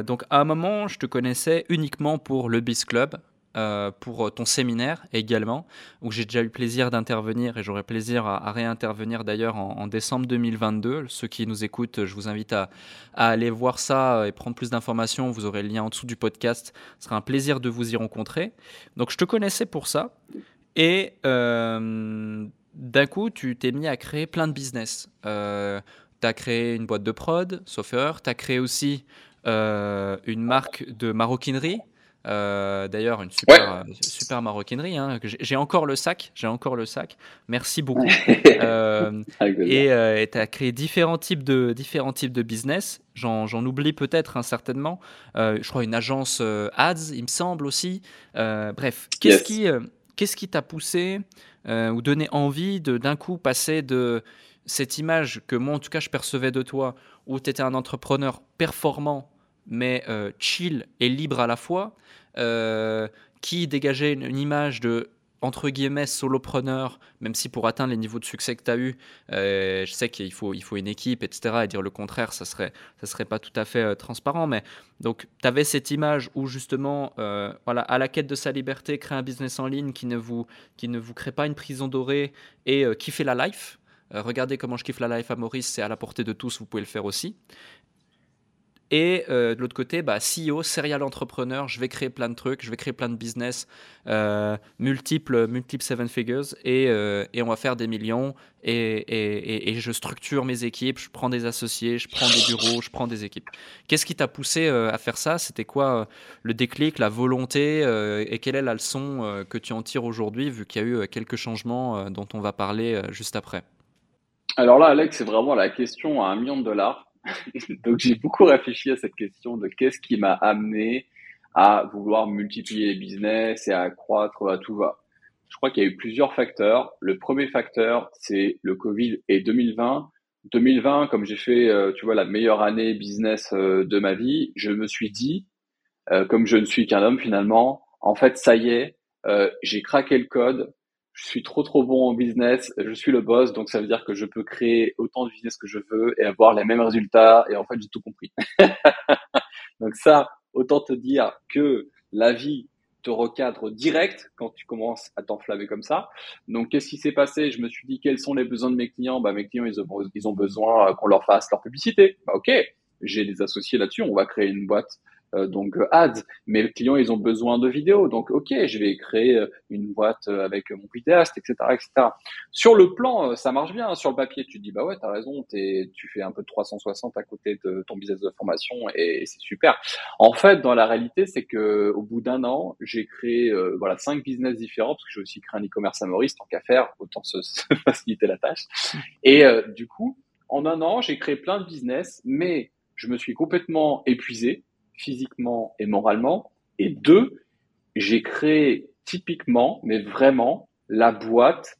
donc, à un moment, je te connaissais uniquement pour le Biz Club, euh, pour ton séminaire également, où j'ai déjà eu plaisir d'intervenir et j'aurai plaisir à, réintervenir d'ailleurs en, décembre 2022. Ceux qui nous écoutent, je vous invite à, aller voir ça et prendre plus d'informations. Vous aurez le lien en dessous du podcast. Ce sera un plaisir de vous y rencontrer. Donc je te connaissais pour ça. Et euh, d'un coup, tu t'es mis à créer plein de business. Euh, tu as créé une boîte de prod, sauf erreur. Tu as créé aussi une marque de maroquinerie euh, d'ailleurs, une super, euh, super maroquinerie. Hein, j'ai encore le sac. J'ai encore le sac. Merci beaucoup. euh, et tu as créé différents types de, différents types de business. J'en oublie peut-être hein, certainement. Euh, je crois une agence ads, il me semble aussi. bref, qu'est-ce qui qu'est-ce qui t'a poussé ou donné envie de d'un coup passer de cette image que moi en tout cas je percevais de toi où tu étais un entrepreneur performant mais euh, chill et libre à la fois, euh, qui dégageait une, image de entre guillemets solopreneur, même si pour atteindre les niveaux de succès que tu as eu, euh, je sais qu'il faut, il faut une équipe, etc. Et dire le contraire, ça serait, ça serait pas tout à fait transparent. Mais donc, tu avais cette image où justement, voilà, à la quête de sa liberté, créer un business en ligne qui ne vous, qui ne vous crée pas une prison dorée et kiffer la life. regardez comment je kiffe la life à Maurice, c'est à la portée de tous, vous pouvez le faire aussi. Et euh, de l'autre côté, bah, CEO, serial entrepreneur, je vais créer plein de trucs, je vais créer plein de business, euh, multiples, multiples seven figures, et, euh, et, on va faire des millions. Et, je structure mes équipes, je prends des associés, je prends des bureaux, je prends des équipes. Qu'est-ce qui t'a poussé à faire ça? C'était quoi le déclic, la volonté, et quelle est la leçon que tu en tires aujourd'hui, vu qu'il y a eu quelques changements dont on va parler juste après? Alors là, Alex, c'est vraiment la question à un million de dollars. Donc j'ai beaucoup réfléchi à cette question de qu'est-ce qui m'a amené à vouloir multiplier les business et à croître à tout va. Je crois qu'il y a eu plusieurs facteurs. Le premier facteur, c'est le Covid et 2020. 2020, comme j'ai fait, euh, tu vois, la meilleure année business euh, de ma vie, je me suis dit, euh, comme je ne suis qu'un homme finalement, en fait, ça y est, j'ai craqué le code, je suis trop trop bon en business, je suis le boss, donc ça veut dire que je peux créer autant de business que je veux et avoir les mêmes résultats. Et en fait, j'ai tout compris. donc ça, autant te dire que la vie te recadre direct quand tu commences à t'enflammer comme ça. Donc, qu'est-ce qui s'est passé? Je me suis dit, quels sont les besoins de mes clients? Bah, mes clients, ils ont, ils ont besoin qu'on leur fasse leur publicité. Bah, ok, j'ai des associés là-dessus. On va créer une boîte donc euh, ads. Mes clients, ils ont besoin de vidéos. Donc, OK, je vais créer euh, une boîte avec mon vidéaste, etc., etc. Sur le plan, ça marche bien. Sur le papier, tu te dis, bah ouais, t'as raison, tu fais un peu de 360 à côté de ton business de formation et c'est super. En fait, dans la réalité, c'est que au bout d'un an, j'ai créé voilà cinq business différents parce que j'ai aussi créé un e-commerce à Maurice, tant qu'à faire, autant se, faciliter la tâche. Et du coup, en un an, j'ai créé plein de business, mais je me suis complètement épuisé physiquement et moralement. Et deux, j'ai créé typiquement, mais vraiment, la boîte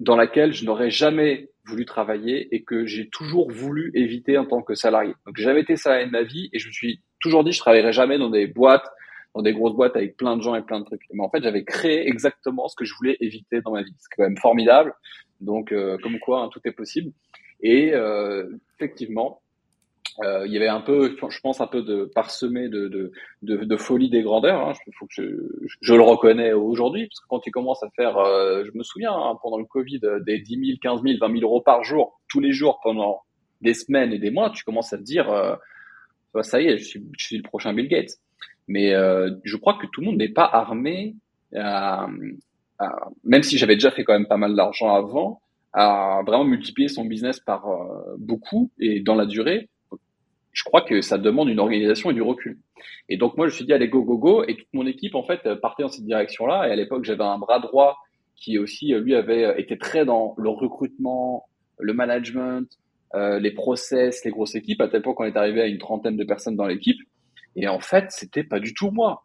dans laquelle je n'aurais jamais voulu travailler et que j'ai toujours voulu éviter en tant que salarié. Donc, j'ai jamais été salarié de ma vie et je me suis toujours dit, je travaillerai jamais dans des boîtes, dans des grosses boîtes avec plein de gens et plein de trucs. Mais en fait, j'avais créé exactement ce que je voulais éviter dans ma vie. C'est quand même formidable. Donc, euh, comme quoi, hein, tout est possible. Et euh, effectivement, euh, il y avait un peu, je pense, un peu de parsemé de, de, de, de folie des grandeurs. Hein. Je, je, le reconnais aujourd'hui, parce que quand tu commences à faire, euh, je me souviens, hein, pendant le Covid, euh, des 10 000, 15 000, 20 000 euros par jour, tous les jours, pendant des semaines et des mois, tu commences à te dire, euh, bah, ça y est, je suis, je suis le prochain Bill Gates. Mais je crois que tout le monde n'est pas armé, à, à, même si j'avais déjà fait quand même pas mal d'argent avant, à vraiment multiplier son business par beaucoup et dans la durée je crois que ça demande une organisation et du recul. Et donc moi, je me suis dit, allez, go, go, go. Et toute mon équipe, en fait, partait dans cette direction-là. Et à l'époque, j'avais un bras droit qui aussi, lui, avait été très dans le recrutement, le management, euh, les process, les grosses équipes. À tel point qu'on est arrivé à une trentaine de personnes dans l'équipe. Et en fait, c'était pas du tout moi.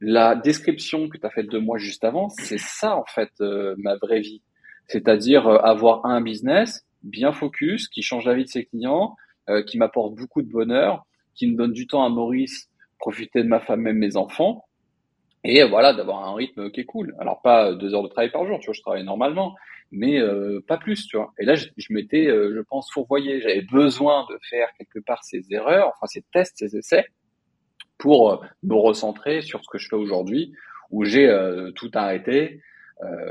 La description que tu as faite de moi juste avant, c'est ça, en fait, euh, ma vraie vie. C'est-à-dire euh, avoir un business bien focus, qui change la vie de ses clients, euh, qui m'apporte beaucoup de bonheur, qui me donne du temps à Maurice profiter de ma femme, même mes enfants, et voilà, d'avoir un rythme qui est cool. Alors pas deux heures de travail par jour, tu vois, je travaille normalement, mais euh, pas plus, tu vois. Et là, je, m'étais, euh, je pense, fourvoyé. J'avais besoin de faire quelque part ces erreurs, enfin ces tests, ces essais, pour euh, me recentrer sur ce que je fais aujourd'hui, où j'ai tout arrêté,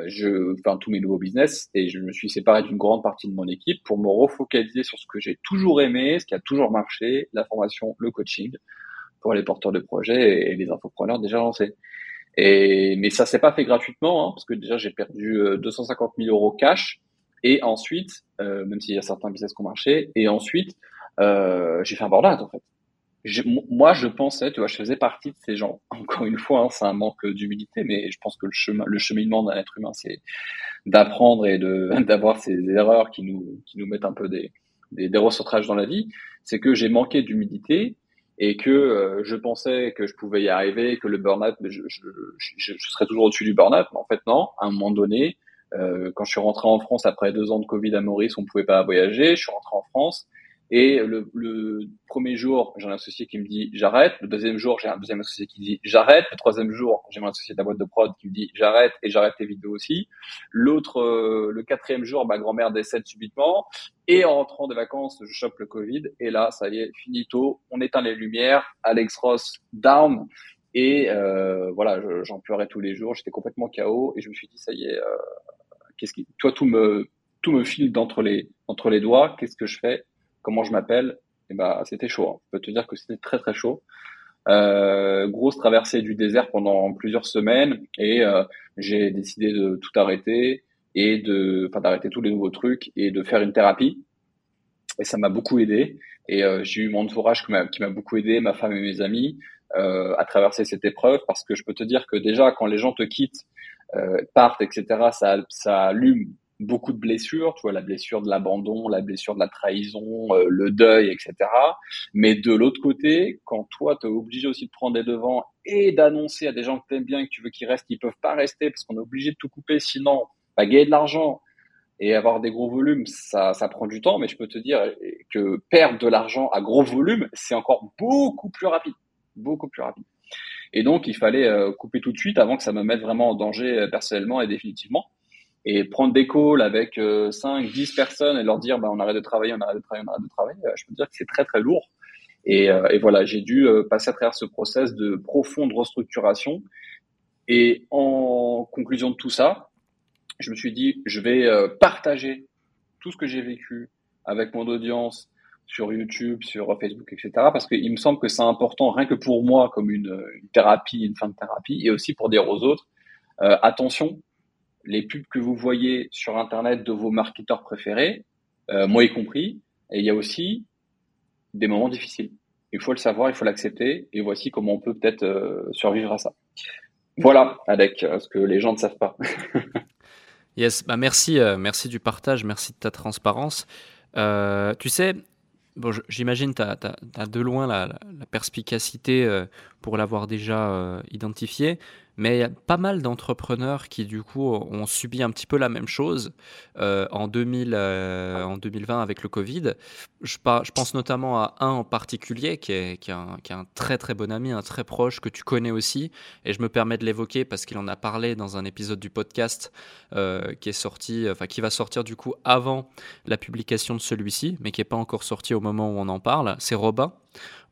je, enfin tous mes nouveaux business, et je me suis séparé d'une grande partie de mon équipe pour me refocaliser sur ce que j'ai toujours aimé, ce qui a toujours marché, la formation, le coaching, pour les porteurs de projets et les infopreneurs déjà lancés. Et, mais ça s'est pas fait gratuitement, hein, parce que déjà j'ai perdu 250 euh, 000 euros cash. Et ensuite, euh, même s'il y a certains business qui ont marché, et ensuite, euh, j'ai fait un burn en fait. Moi, je pensais, tu vois, je faisais partie de ces gens. Encore une fois, hein, c'est un manque d'humilité, mais je pense que le chemin, le cheminement d'un être humain, c'est d'apprendre et de d'avoir ces erreurs qui nous qui nous mettent un peu des des, des recentrages dans la vie. C'est que j'ai manqué d'humilité et que euh, je pensais que je pouvais y arriver, que le burn-out, je, je, je, je, serais toujours au-dessus du burn-out, mais en fait non. À un moment donné, euh, quand je suis rentré en France après deux ans de Covid à Maurice, on pouvait pas voyager. Je suis rentré en France et le, le premier jour, j'ai un associé qui me dit j'arrête. Le deuxième jour, j'ai un deuxième associé qui dit j'arrête. Le troisième jour, j'ai mon associé de la boîte de prod qui me dit j'arrête et j'arrête tes vidéos aussi. L'autre, euh, le quatrième jour, ma grand-mère décède subitement. Et en rentrant des vacances, je chope le Covid. Et là, ça y est, finito. On éteint les lumières. Alex Ross down. Et euh, voilà, j'en pleurais tous les jours. J'étais complètement KO et je me suis dit ça y est, euh, qu'est-ce qui, toi tout me tout me file d'entre les entre les doigts. Qu'est-ce que je fais? Comment je m'appelle, ben, c'était chaud. Hein. Je peux te dire que c'était très très chaud. Euh, grosse traversée du désert pendant plusieurs semaines et euh, j'ai décidé de tout arrêter et de, enfin d'arrêter tous les nouveaux trucs et de faire une thérapie. Et ça m'a beaucoup aidé. Et euh, j'ai eu mon entourage qui m'a beaucoup aidé, ma femme et mes amis, à traverser cette épreuve parce que je peux te dire que déjà quand les gens te quittent, partent, etc., ça, ça allume beaucoup de blessures, tu vois, la blessure de l'abandon, la blessure de la trahison, euh, le deuil, etc. Mais de l'autre côté, quand toi, tu es obligé aussi de prendre les devants et d'annoncer à des gens que tu aimes bien, que tu veux qu'ils restent, qu'ils peuvent pas rester parce qu'on est obligé de tout couper, sinon, bah, gagner de l'argent et avoir des gros volumes, ça, ça prend du temps, mais je peux te dire que perdre de l'argent à gros volume, c'est encore beaucoup plus rapide, beaucoup plus rapide. Et donc, il fallait euh, couper tout de suite avant que ça me mette vraiment en danger euh, personnellement et définitivement et prendre des calls avec 5, euh, 10 personnes et leur dire bah, on arrête de travailler, on arrête de travailler, on arrête de travailler, euh, je peux dire que c'est très très lourd. Et, euh, et voilà, j'ai dû passer à travers ce process de profonde restructuration. Et en conclusion de tout ça, je me suis dit je vais partager tout ce que j'ai vécu avec mon audience sur YouTube, sur Facebook, etc. Parce qu'il me semble que c'est important, rien que pour moi, comme une, thérapie, une fin de thérapie, et aussi pour dire aux autres, attention, les pubs que vous voyez sur Internet de vos marketeurs préférés, euh, moi y compris, et il y a aussi des moments difficiles. Il faut le savoir, il faut l'accepter, et voici comment on peut peut-être euh, survivre à ça. Voilà, avec euh, ce que les gens ne savent pas. yes, bah merci, merci du partage, merci de ta transparence. tu sais, bon, j'imagine tu as, de loin la, la perspicacité pour l'avoir déjà identifié. Mais il y a pas mal d'entrepreneurs qui, du coup, ont subi un petit peu la même chose euh, en, 2000, euh, en 2020 avec le Covid. Je, pense notamment à un en particulier qui est, qui est, un, très très bon ami, un très proche que tu connais aussi. Et je me permets de l'évoquer parce qu'il en a parlé dans un épisode du podcast euh, qui est sorti, enfin qui va sortir du coup avant la publication de celui-ci, mais qui n'est pas encore sorti au moment où on en parle. C'est Robin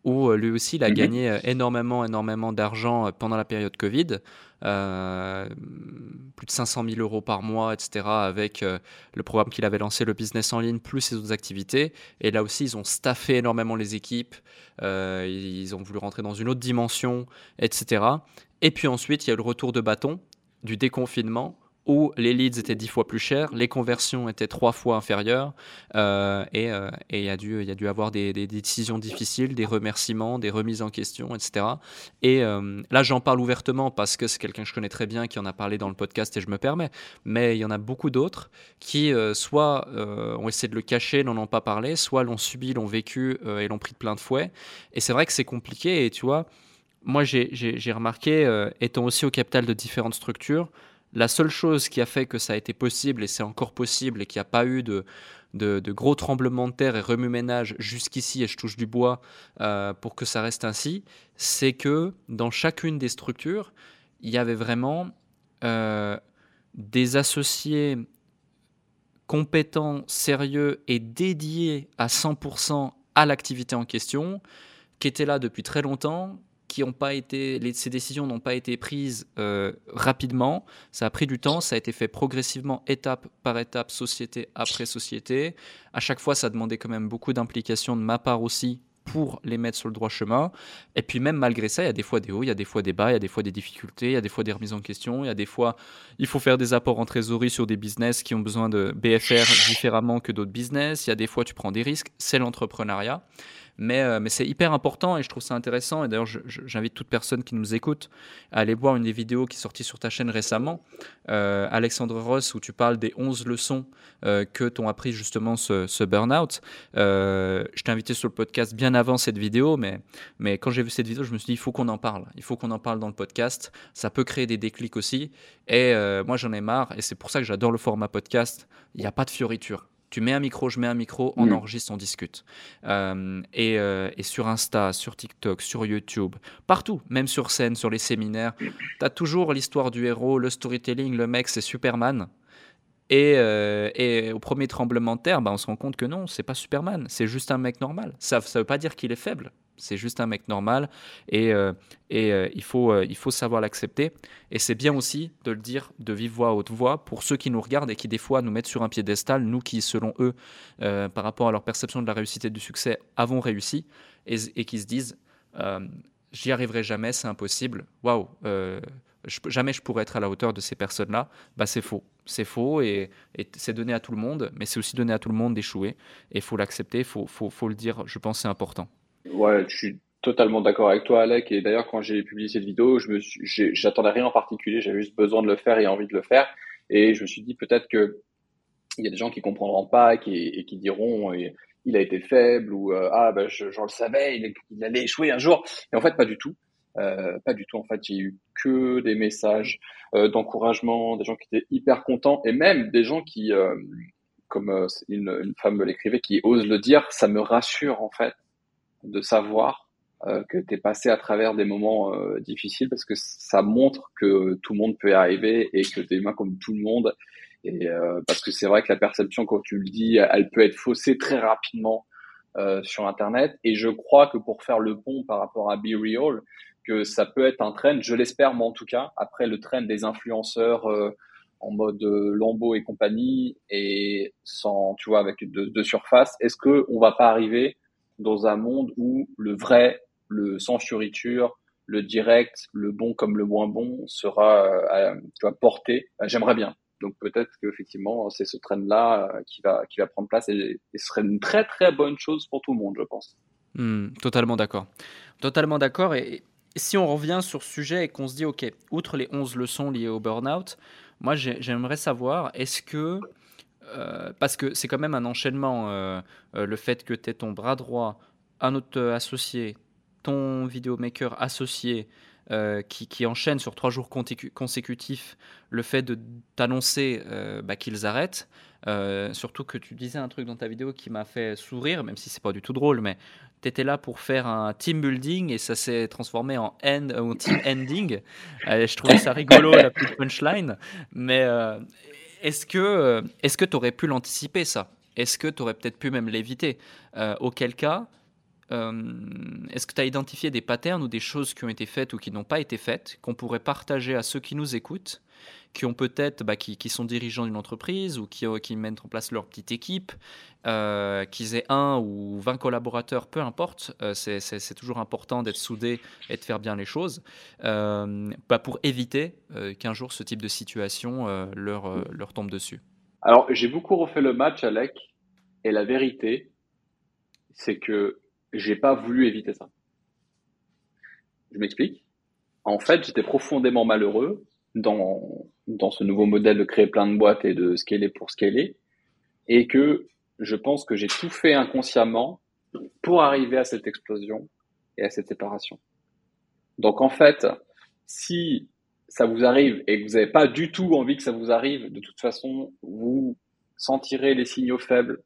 où euh, lui aussi il a mhm. gagné euh, énormément, énormément d'argent euh, pendant la période Covid, plus de 500 000 euros par mois, etc., avec le programme qu'il avait lancé, le business en ligne, plus ses autres activités. Et là aussi, ils ont staffé énormément les équipes, ils ont voulu rentrer dans une autre dimension, etc. Et puis ensuite, il y a eu le retour de bâton du déconfinement où les leads étaient dix fois plus chers, les conversions étaient trois fois inférieures, euh, et il euh, y, a dû, y a dû avoir des, décisions difficiles, des remerciements, des remises en question, etc. Et euh, là, j'en parle ouvertement parce que c'est quelqu'un que je connais très bien qui en a parlé dans le podcast et je me permets, mais il y en a beaucoup d'autres qui soit ont essayé de le cacher, n'en ont pas parlé, soit l'ont subi, l'ont vécu et l'ont pris de plein de fouet. Et c'est vrai que c'est compliqué, et tu vois, moi j'ai remarqué, étant aussi au capital de différentes structures, La seule chose qui a fait que ça a été possible, et c'est encore possible, et qu'il n'y a pas eu de, gros tremblements de terre et remue-ménage jusqu'ici, et je touche du bois euh, pour que ça reste ainsi, c'est que dans chacune des structures, il y avait vraiment euh, des associés compétents, sérieux et dédiés à 100% à l'activité en question, qui étaient là depuis très longtemps, qui ont pas été, ces décisions n'ont pas été prises euh, rapidement. Ça a pris du temps, ça a été fait progressivement, étape par étape, société après société. À chaque fois, ça demandait quand même beaucoup d'implication de ma part aussi pour les mettre sur le droit chemin. Et puis même malgré ça, il y a des fois des hauts, il y a des fois des bas, il y a des fois des difficultés, il y a des fois des remises en question, il y a des fois il faut faire des apports en trésorerie sur des business qui ont besoin de BFR différemment que d'autres business, il y a des fois tu prends des risques, c'est l'entrepreneuriat. Mais, euh, mais c'est hyper important et je trouve ça intéressant. Et d'ailleurs, j'invite toute personne qui nous écoute à aller voir une des vidéos qui est sortie sur ta chaîne récemment, euh, Alexandre Ross, où tu parles des 11 leçons euh, que t'ont appris justement ce, ce burn-out. je t'ai invité sur le podcast bien avant cette vidéo, mais, mais quand j'ai vu cette vidéo, je me suis dit, il faut qu'on en parle. Il faut qu'on en parle dans le podcast. Ça peut créer des déclics aussi. Et moi, j'en ai marre. Et c'est pour ça que j'adore le format podcast. Il n'y a pas de fioriture. Tu mets un micro, je mets un micro, on mm. enregistre, on discute. Euh, euh, et, sur Insta, sur TikTok, sur YouTube, partout, même sur scène, sur les séminaires, tu as toujours l'histoire du héros, le storytelling, le mec, c'est Superman. Et, euh, et, au premier tremblement de terre, bah, on se rend compte que non, c'est pas Superman, c'est juste un mec normal. Ça ne veut pas dire qu'il est faible, c'est juste un mec normal et, euh, et euh, il, faut, euh, il faut savoir l'accepter. Et c'est bien aussi de le dire de vive voix, haute voix, pour ceux qui nous regardent et qui des fois nous mettent sur un piédestal, nous qui, selon eux, par rapport à leur perception de la réussite et du succès, avons réussi et, et qui se disent j'y arriverai jamais, c'est impossible. Waouh, jamais je pourrais être à la hauteur de ces personnes-là. Bah, c'est faux. C'est faux et, c'est donné à tout le monde, mais c'est aussi donné à tout le monde d'échouer. Et il faut l'accepter, il faut, faut, faut le dire, je pense c'est important. Ouais, je suis totalement d'accord avec toi, Alec. Et d'ailleurs, quand j'ai publié cette vidéo, je me j'attendais rien en particulier. J'avais juste besoin de le faire et envie de le faire. Et je me suis dit peut-être que il y a des gens qui comprendront pas qui, et qui diront il a été faible ou euh, ah ben j'en le savais, il, allait échouer un jour. Et en fait, pas du tout. Euh, pas du tout. En fait, a eu que des messages euh, d'encouragement, des gens qui étaient hyper contents et même des gens qui, comme une, une, femme me l'écrivait, qui ose le dire, ça me rassure en fait de savoir euh, que tu es passé à travers des moments euh, difficiles parce que ça montre que tout le monde peut y arriver et que tu es humain comme tout le monde. Et euh, parce que c'est vrai que la perception, quand tu le dis, elle peut être faussée très rapidement sur Internet. Et je crois que pour faire le pont par rapport à Be Real, que ça peut être un trend, je l'espère moi en tout cas, après le trend des influenceurs en mode Lambeau et compagnie et sans, tu vois, avec de, de surface, est-ce que on va pas arriver dans un monde où le vrai, le sans fioriture, le direct, le bon comme le moins bon sera euh, porté. Euh, j'aimerais bien. Donc peut-être qu'effectivement, c'est ce trend-là euh, qui va, qui va prendre place et, ce serait une très très bonne chose pour tout le monde, je pense. Hmm, totalement d'accord. Totalement d'accord. Et, si on revient sur ce sujet et qu'on se dit, OK, outre les 11 leçons liées au burn-out, moi j'aimerais savoir, est-ce que parce que c'est quand même un enchaînement, euh, euh, le fait que tu aies ton bras droit, un autre associé, ton vidéomaker associé, qui, qui, enchaîne sur trois jours consécutifs le fait de t'annoncer bah, qu'ils arrêtent. surtout que tu disais un truc dans ta vidéo qui m'a fait sourire, même si c'est pas du tout drôle, mais tu étais là pour faire un team building et ça s'est transformé en, end, en team ending. je trouvais ça rigolo, la petite punchline. Mais est-ce que euh, tu aurais pu l'anticiper ça? Est-ce que tu aurais peut-être pu même l'éviter? Euh, Auquel cas, est-ce que tu as identifié des patterns ou des choses qui ont été faites ou qui n'ont pas été faites, qu'on pourrait partager à ceux qui nous écoutent, qui ont peut-être, bah, qui, sont dirigeants d'une entreprise ou qui, qui, mettent en place leur petite équipe, qu'ils aient un ou 20 collaborateurs, peu importe, c'est toujours important d'être soudé et de faire bien les choses, bah, pour éviter qu'un jour ce type de situation leur, leur tombe dessus. Alors, j'ai beaucoup refait le match, Alec, et la vérité, c'est que j'ai pas voulu éviter ça. Je m'explique. En fait, j'étais profondément malheureux dans, dans ce nouveau modèle de créer plein de boîtes et de scaler pour scaler. Et que je pense que j'ai tout fait inconsciemment pour arriver à cette explosion et à cette séparation. Donc en fait, si ça vous arrive et que vous n'avez pas du tout envie que ça vous arrive, de toute façon, vous sentirez les signaux faibles,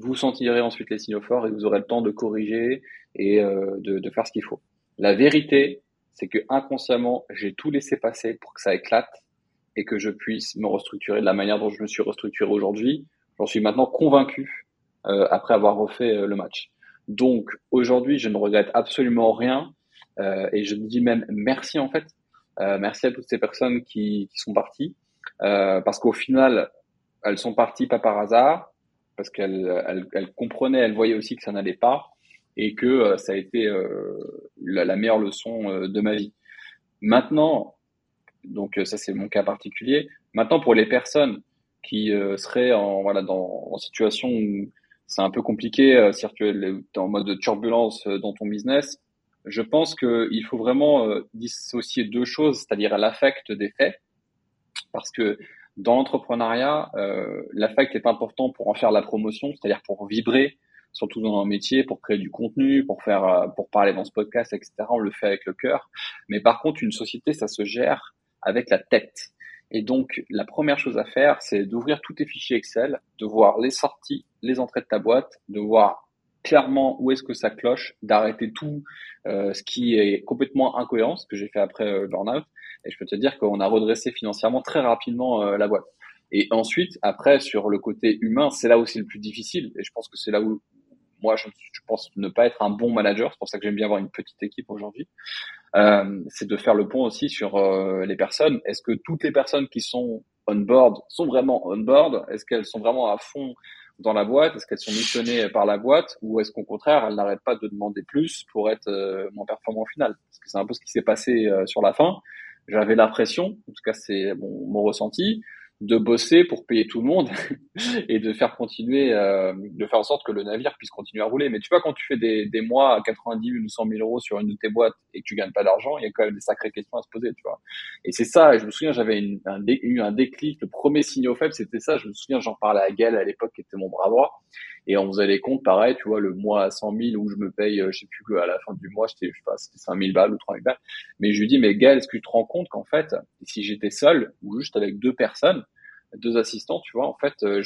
vous sentirez ensuite les signaux forts et vous aurez le temps de corriger et euh, de, de, faire ce qu'il faut. La vérité, c'est que inconsciemment, j'ai tout laissé passer pour que ça éclate et que je puisse me restructurer de la manière dont je me suis restructuré aujourd'hui. J'en suis maintenant convaincu euh, après avoir refait euh, le match. Donc aujourd'hui, je ne regrette absolument rien euh, et je dis même merci en fait. Euh, merci à toutes ces personnes qui, qui sont parties parce qu'au final, elles sont parties pas par hasard, parce qu'elles elles, elles comprenaient, elles voyaient aussi que ça n'allait pas et que euh, ça a été euh, la, meilleure leçon euh, de ma vie. Maintenant, donc ça c'est mon cas particulier. Maintenant pour les personnes qui seraient en voilà dans en situation où c'est un peu compliqué si tu es en mode turbulence dans ton business, je pense qu'il faut vraiment dissocier deux choses, c'est-à-dire l'affect des faits, parce que dans l'entrepreneuriat, euh, l'affect est important pour en faire la promotion, c'est-à-dire pour vibrer, surtout dans un métier, pour créer du contenu, pour faire, euh, pour parler dans ce podcast, etc. On le fait avec le cœur. Mais par contre, une société, ça se gère avec la tête. Et donc, la première chose à faire, c'est d'ouvrir tous tes fichiers Excel, de voir les sorties, les entrées de ta boîte, de voir clairement où est-ce que ça cloche, d'arrêter tout euh, ce qui est complètement incohérent, ce que j'ai fait après euh, Burnout. Et je peux te dire qu'on a redressé financièrement très rapidement euh, la boîte. Et ensuite, après, sur le côté humain, c'est là aussi le plus difficile. Et je pense que c'est là où moi, je, je, pense ne pas être un bon manager. C'est pour ça que j'aime bien avoir une petite équipe aujourd'hui. Euh, c'est de faire le pont aussi sur les personnes. Est-ce que toutes les personnes qui sont on board sont vraiment on board? Est-ce qu'elles sont vraiment à fond dans la boîte? Est-ce qu'elles sont missionnées par la boîte? Ou est-ce qu'au contraire, elles n'arrêtent pas de demander plus pour être euh, moins performant au final? Parce que c'est un peu ce qui s'est passé euh, sur la fin. J'avais l'impression, en tout cas c'est mon ressenti, de bosser pour payer tout le monde et de faire continuer, euh, de faire en sorte que le navire puisse continuer à rouler. Mais tu vois, quand tu fais des, des mois à 90 000 ou 100 000 euros sur une de tes boîtes et que tu gagnes pas d'argent, il y a quand même des sacrées questions à se poser, tu vois. Et c'est ça, je me souviens, j'avais eu un déclic, le premier signe faible, c'était ça. Je me souviens, j'en parlais à Gaël à l'époque, qui était mon bras droit. Et on faisait les comptes, pareil, tu vois, le mois à 100 000 où je me paye, euh, je sais plus, à la fin du mois, j'étais, je sais pas, c'était 5 000 balles ou 3 000 balles. Mais je lui dis, mais Gaël, est-ce que tu te rends compte qu'en fait, si j'étais seul ou juste avec deux personnes, deux assistants, tu vois, en fait, euh,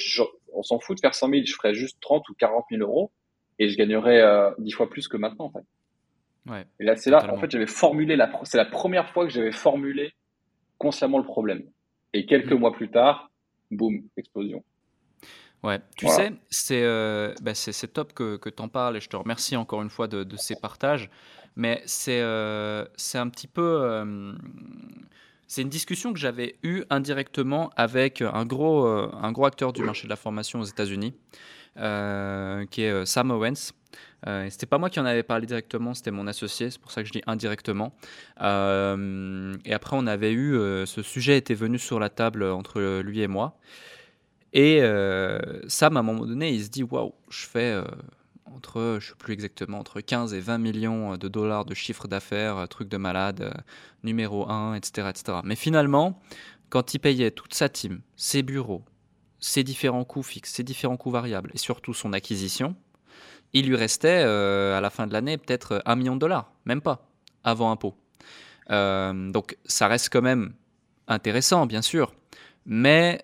on s'en fout de faire 100 000, je ferais juste 30 ou 40 000 euros et je gagnerais euh, 10 fois plus que maintenant, en fait. Ouais, et là, c'est là, en fait, j'avais formulé la, c'est la première fois que j'avais formulé consciemment le problème. Et quelques mmh. mois plus tard, boum, explosion. Ouais, tu voilà. sais, c'est euh, bah c'est top que, que tu en parles et je te remercie encore une fois de, de ces partages. Mais c'est euh, un petit peu. Euh, c'est une discussion que j'avais eue indirectement avec un gros, un gros acteur du marché de la formation aux États-Unis, qui est Sam Owens. Euh, c'était pas moi qui en avais parlé directement, c'était mon associé, c'est pour ça que je dis indirectement. Euh, et après, on avait eu, euh, ce sujet était venu sur la table entre lui et moi. Et Sam, à un moment donné, il se dit Waouh, je fais entre, je sais plus exactement, entre 15 et 20 millions de dollars de chiffre d'affaires, truc de malade, numéro 1, etc., etc. Mais finalement, quand il payait toute sa team, ses bureaux, ses différents coûts fixes, ses différents coûts variables et surtout son acquisition, il lui restait euh, à la fin de l'année peut-être un million de dollars, même pas, avant impôt. Euh, donc ça reste quand même intéressant, bien sûr, mais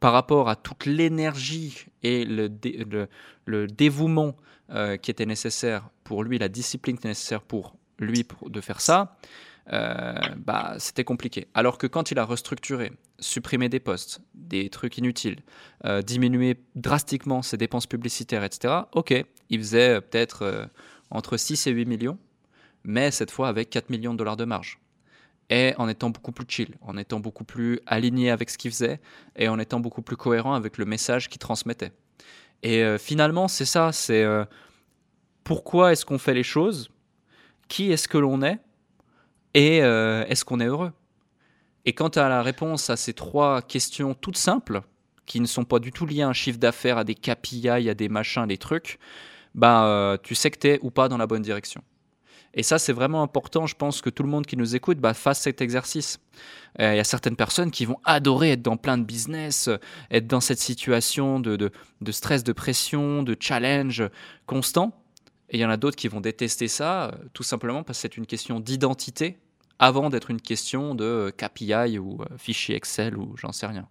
par rapport à toute l'énergie et le, dé, le, le dévouement euh, qui était nécessaire pour lui, la discipline qui était nécessaire pour lui de faire ça, euh, bah, c'était compliqué. Alors que quand il a restructuré, supprimé des postes, des trucs inutiles, euh, diminué drastiquement ses dépenses publicitaires, etc., ok, il faisait peut-être entre 6 et 8 millions, mais cette fois avec 4 millions de dollars de marge. Et en étant beaucoup plus chill, en étant beaucoup plus aligné avec ce qu'il faisait, et en étant beaucoup plus cohérent avec le message qu'il transmettait. Et euh, finalement, c'est ça, c'est euh, pourquoi est-ce qu'on fait les choses, qui est-ce que l'on est, et euh, est-ce qu'on est heureux? Et quant à la réponse à ces trois questions toutes simples, qui ne sont pas du tout liées à un chiffre d'affaires, à des KPI, à des machins, des trucs, bah, tu sais que tu es ou pas dans la bonne direction. Et ça, c'est vraiment important. Je pense que tout le monde qui nous écoute bah, fasse cet exercice. Il euh, y a certaines personnes qui vont adorer être dans plein de business, euh, être dans cette situation de, de, de stress, de pression, de challenge constant. Et il y en a d'autres qui vont détester ça, euh, tout simplement parce que c'est une question d'identité avant d'être une question de KPI ou fichier Excel ou j'en sais rien.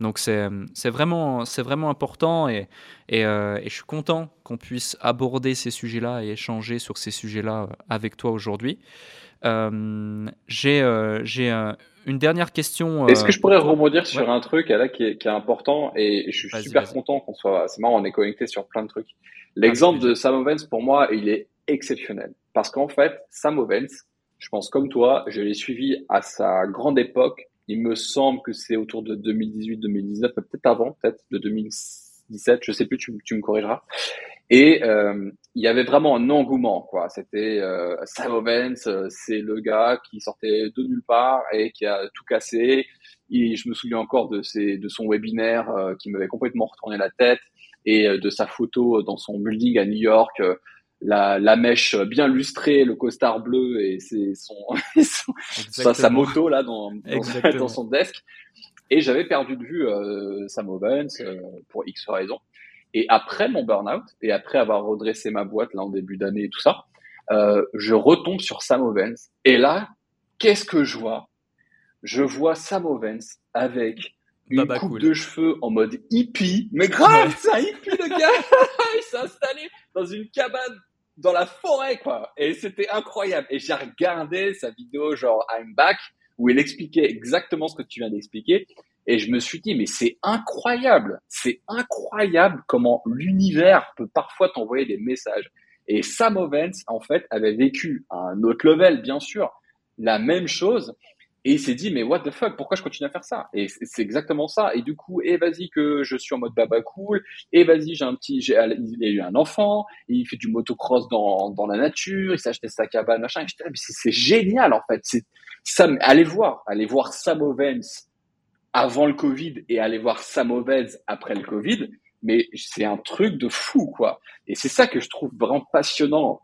Donc c'est vraiment, vraiment important et, et, et, je suis content qu'on puisse aborder ces sujets-là et échanger sur ces sujets-là avec toi aujourd'hui. J'ai une dernière question. Est-ce que je pourrais rebondir sur un truc là, qui, est, qui est important et je suis super content qu'on soit. C'est marrant, on est connecté sur plein de trucs. L'exemple de Sam Ovens, pour moi, il est exceptionnel. Parce qu'en fait, Sam Ovens, je pense comme toi, je l'ai suivi à sa grande époque. Il me semble que c'est autour de 2018-2019, peut-être avant, peut-être de 2017, je sais plus, tu, tu me corrigeras. Et euh, il y avait vraiment un engouement, quoi. C'était euh, Sam Ovens, euh, c'est le gars qui sortait de nulle part et qui a tout cassé. Et je me souviens encore de, ses, de son webinaire euh, qui m'avait complètement retourné la tête et de sa photo dans son building à New York la, la mèche bien lustrée, le costard bleu et c'est son, sa, sa, moto là dans, dans, son desk. Et j'avais perdu de vue euh, Sam Owens euh, pour X raisons. Et après mon burn-out et après avoir redressé ma boîte là en début d'année et tout ça, euh, je retombe sur Sam Owens. Et là, qu'est-ce que je vois? Je vois Sam Owens avec une coupe de cheveux en mode hippie. Mais grave, c'est un hippie le gars. il s'est installé dans une cabane dans la forêt, quoi. Et c'était incroyable. Et j'ai regardé sa vidéo, genre I'm back, où il expliquait exactement ce que tu viens d'expliquer. Et je me suis dit, mais c'est incroyable. C'est incroyable comment l'univers peut parfois t'envoyer des messages. Et Sam Ovens, en fait, avait vécu à un autre level, bien sûr, la même chose. Et il s'est dit, mais what the fuck, pourquoi je continue à faire ça? Et c'est exactement ça. Et du coup, et vas-y que je suis en mode baba cool, et vas-y, j'ai un petit, j'ai, il a eu un enfant, il fait du motocross dans, dans la nature, il s'est acheté sa cabane, machin. c'est, génial, en fait. C'est, ça, allez voir, allez voir Sam Ovens avant le Covid et allez voir Sam Ovens après le Covid. Mais c'est un truc de fou, quoi. Et c'est ça que je trouve vraiment passionnant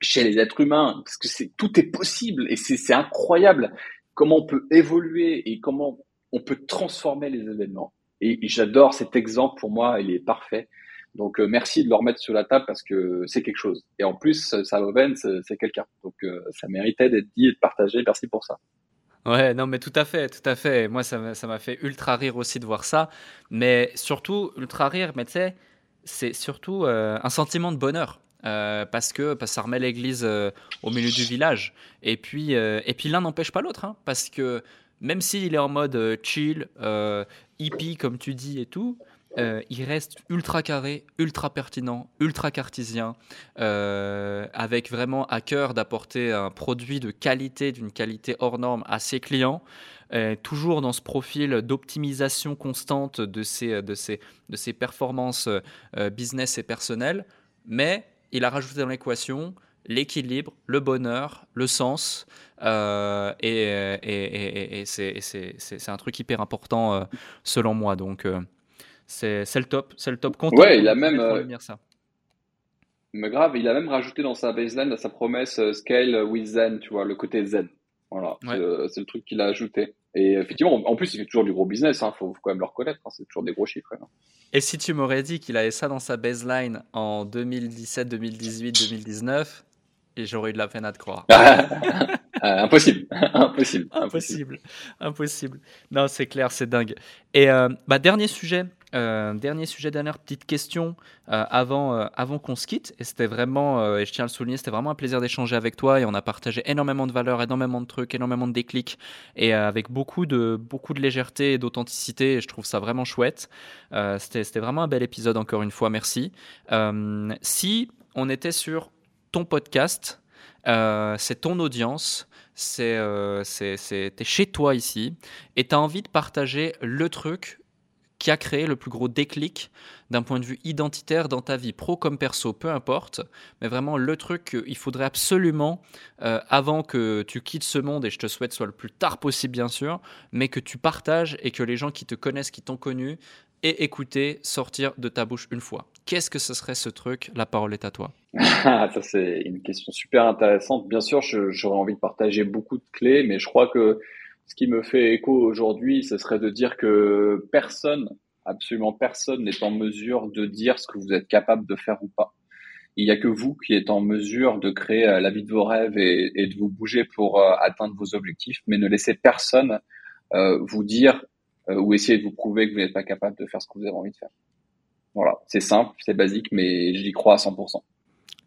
chez les êtres humains, parce que tout est possible et c'est incroyable comment on peut évoluer et comment on peut transformer les événements. Et, j'adore cet exemple pour moi, il est parfait. Donc euh, merci de le remettre sur la table parce que c'est quelque chose. Et en plus, Saloven, c'est quelqu'un. Donc euh, ça méritait d'être dit et de partagé. Merci pour ça. Ouais, non, mais tout à fait, tout à fait. Moi, ça m'a fait ultra rire aussi de voir ça. Mais surtout, ultra rire, mais tu sais, c'est surtout euh, un sentiment de bonheur. Euh, parce, que, ça remet l'église euh, au milieu du village. Et puis, euh, puis l'un n'empêche pas l'autre, hein, parce que même s'il est en mode chill, hippie, comme tu dis et tout, il reste ultra carré, ultra pertinent, ultra cartésien, avec vraiment à cœur d'apporter un produit de qualité, d'une qualité hors norme à ses clients. toujours dans ce profil d'optimisation constante de ses, de ses, de ses performances business et personnelles, mais il a rajouté dans l'équation l'équilibre, le bonheur, le sens. Euh, et, c'est un truc hyper important euh, selon moi. Donc, euh, c'est le top. C'est le top. Content ouais, il a même. ça. Mais grave, il a même rajouté dans sa baseline, dans sa promesse Scale with Zen, tu vois, le côté Zen. Voilà, c'est le truc qu'il a ajouté. Et effectivement, en plus, il fait toujours du gros business, il hein, faut, quand même le reconnaître, hein, c'est toujours des gros chiffres. Hein. Et si tu m'aurais dit qu'il avait ça dans sa baseline en 2017, 2018, 2019, j'aurais eu de la peine à te croire. Euh, impossible. impossible. Impossible. Impossible. Non, c'est clair, c'est dingue. Et euh, bah, dernier sujet, euh, dernier sujet, dernière petite question euh, avant, euh, avant qu'on se quitte. Et c'était vraiment, et je tiens à le souligner, c'était vraiment un plaisir d'échanger avec toi. Et on a partagé énormément de valeurs, énormément de trucs, énormément de déclics. Et avec beaucoup de, beaucoup de légèreté et d'authenticité. Et je trouve ça vraiment chouette. c'était vraiment un bel épisode, encore une fois. Merci. si on était sur ton podcast, c'est ton audience, c'est es chez toi ici, et tu as envie de partager le truc qui a créé le plus gros déclic d'un point de vue identitaire dans ta vie, pro comme perso, peu importe, mais vraiment le truc qu'il faudrait absolument, euh, avant que tu quittes ce monde, et je te souhaite soit le plus tard possible bien sûr, mais que tu partages et que les gens qui te connaissent, qui t'ont connu, aient écouté sortir de ta bouche une fois. Qu'est-ce que ce serait ce truc? La parole est à toi. Ça, c'est une question super intéressante. Bien sûr, j'aurais envie de partager beaucoup de clés, mais je crois que ce qui me fait écho aujourd'hui, ce serait de dire que personne, absolument personne n'est en mesure de dire ce que vous êtes capable de faire ou pas. il n'y a que vous qui êtes en mesure de créer la vie de vos rêves et, de vous bouger pour atteindre vos objectifs, mais ne laissez personne vous dire ou essayer de vous prouver que vous n'êtes pas capable de faire ce que vous avez envie de faire. Voilà, c'est simple, c'est basique, mais j'y crois à 100%.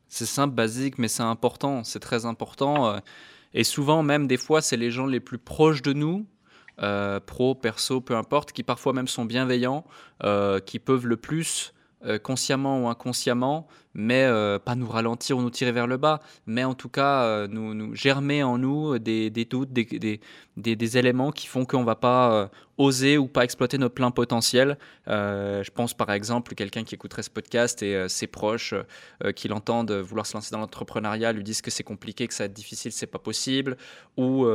C'est simple, basique, mais c'est important, c'est très important. Euh, et souvent, même des fois, c'est les gens les plus proches de nous, euh, pro, perso, peu importe, qui parfois même sont bienveillants, euh, qui peuvent le plus, consciemment ou inconsciemment, mais euh, pas nous ralentir ou nous tirer vers le bas, mais en tout cas euh, nous, germer en nous des, doutes, des, éléments qui font qu'on ne va pas euh, oser ou pas exploiter notre plein potentiel. je pense par exemple quelqu'un qui écouterait ce podcast et ses proches qui l'entendent vouloir se lancer dans l'entrepreneuriat lui disent que c'est compliqué, que ça va être difficile, c'est pas possible, ou,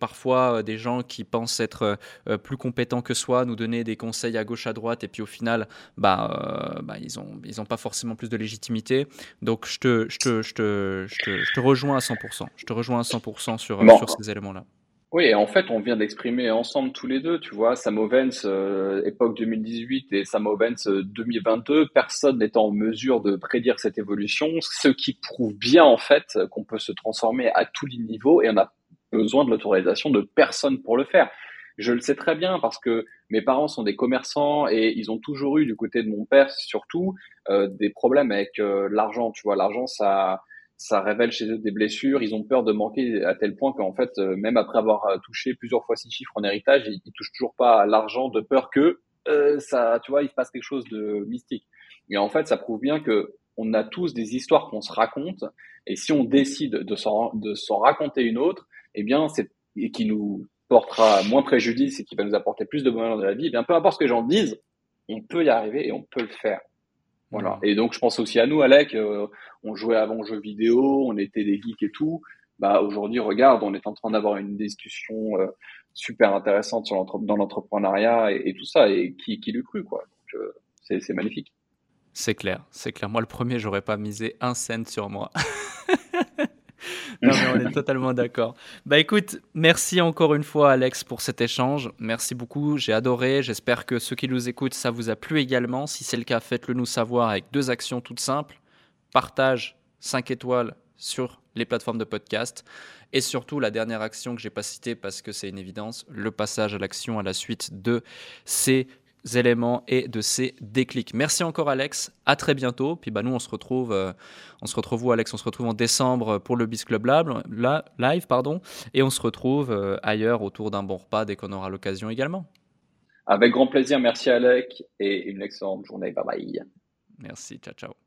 parfois des gens qui pensent être plus compétents que soi nous donner des conseils à gauche à droite. Et puis au final bah, bah ils n'ont pas forcément plus de légitimité donc, je te, je te, je te, je te, rejoins à 100%. Je te rejoins à 100% sur, sur ces éléments-là. Oui, en fait, on vient d'exprimer ensemble tous les deux, tu vois, Sam Ovens, euh, époque 2018 et Sam Ovens 2022, euh, personne n'est en mesure de prédire cette évolution, ce qui prouve bien en fait qu'on peut se transformer à tous les niveaux et on a besoin de l'autorisation de personne pour le faire. Je le sais très bien parce que mes parents sont des commerçants et ils ont toujours eu du côté de mon père surtout euh, des problèmes avec euh, l'argent. Tu vois, l'argent ça ça révèle chez eux des blessures. Ils ont peur de manquer à tel point qu'en fait, euh, même après avoir touché plusieurs fois six chiffres en héritage, ils, ils touchent toujours pas l'argent de peur que ça, tu vois, il se passe quelque chose de mystique. Et en fait, ça prouve bien que on a tous des histoires qu'on se raconte, et si on décide de s'en de s'en raconter une autre, eh bien, c'est et qui nous portera moins préjudice et qui va nous apporter plus de bonheur dans la vie, eh bien peu importe ce que les gens disent, on peut y arriver et on peut le faire. Voilà. Et donc je pense aussi à nous, Alec. Euh, on jouait avant aux jeux vidéo, on était des geeks et tout. Bah aujourd'hui, regarde, on est en train d'avoir une discussion euh, super intéressante sur dans l'entrepreneuriat et, tout ça. Et qui, qui l'eût cru, quoi. Euh, c'est magnifique. C'est clair, c'est clair. Moi, le premier, j'aurais pas misé un cent sur moi. non, mais on est totalement d'accord. Bah écoute, merci encore une fois, Alex, pour cet échange. Merci beaucoup. J'ai adoré. J'espère que ceux qui nous écoutent, ça vous a plu également. Si c'est le cas, faites-le nous savoir avec deux actions toutes simples. Partage 5 étoiles sur les plateformes de podcast. Et surtout, la dernière action que j'ai pas citée parce que c'est une évidence, le passage à l'action à la suite de ces éléments et de ces déclics. Merci encore Alex, à très bientôt. Puis bah nous on se retrouve, euh, on se retrouve où Alex? On se retrouve en décembre pour le Biz Club Lab, live pardon, et on se retrouve euh, ailleurs autour d'un bon repas dès qu'on aura l'occasion également. Avec grand plaisir, merci Alex et une excellente journée. Bye bye. Merci, ciao ciao.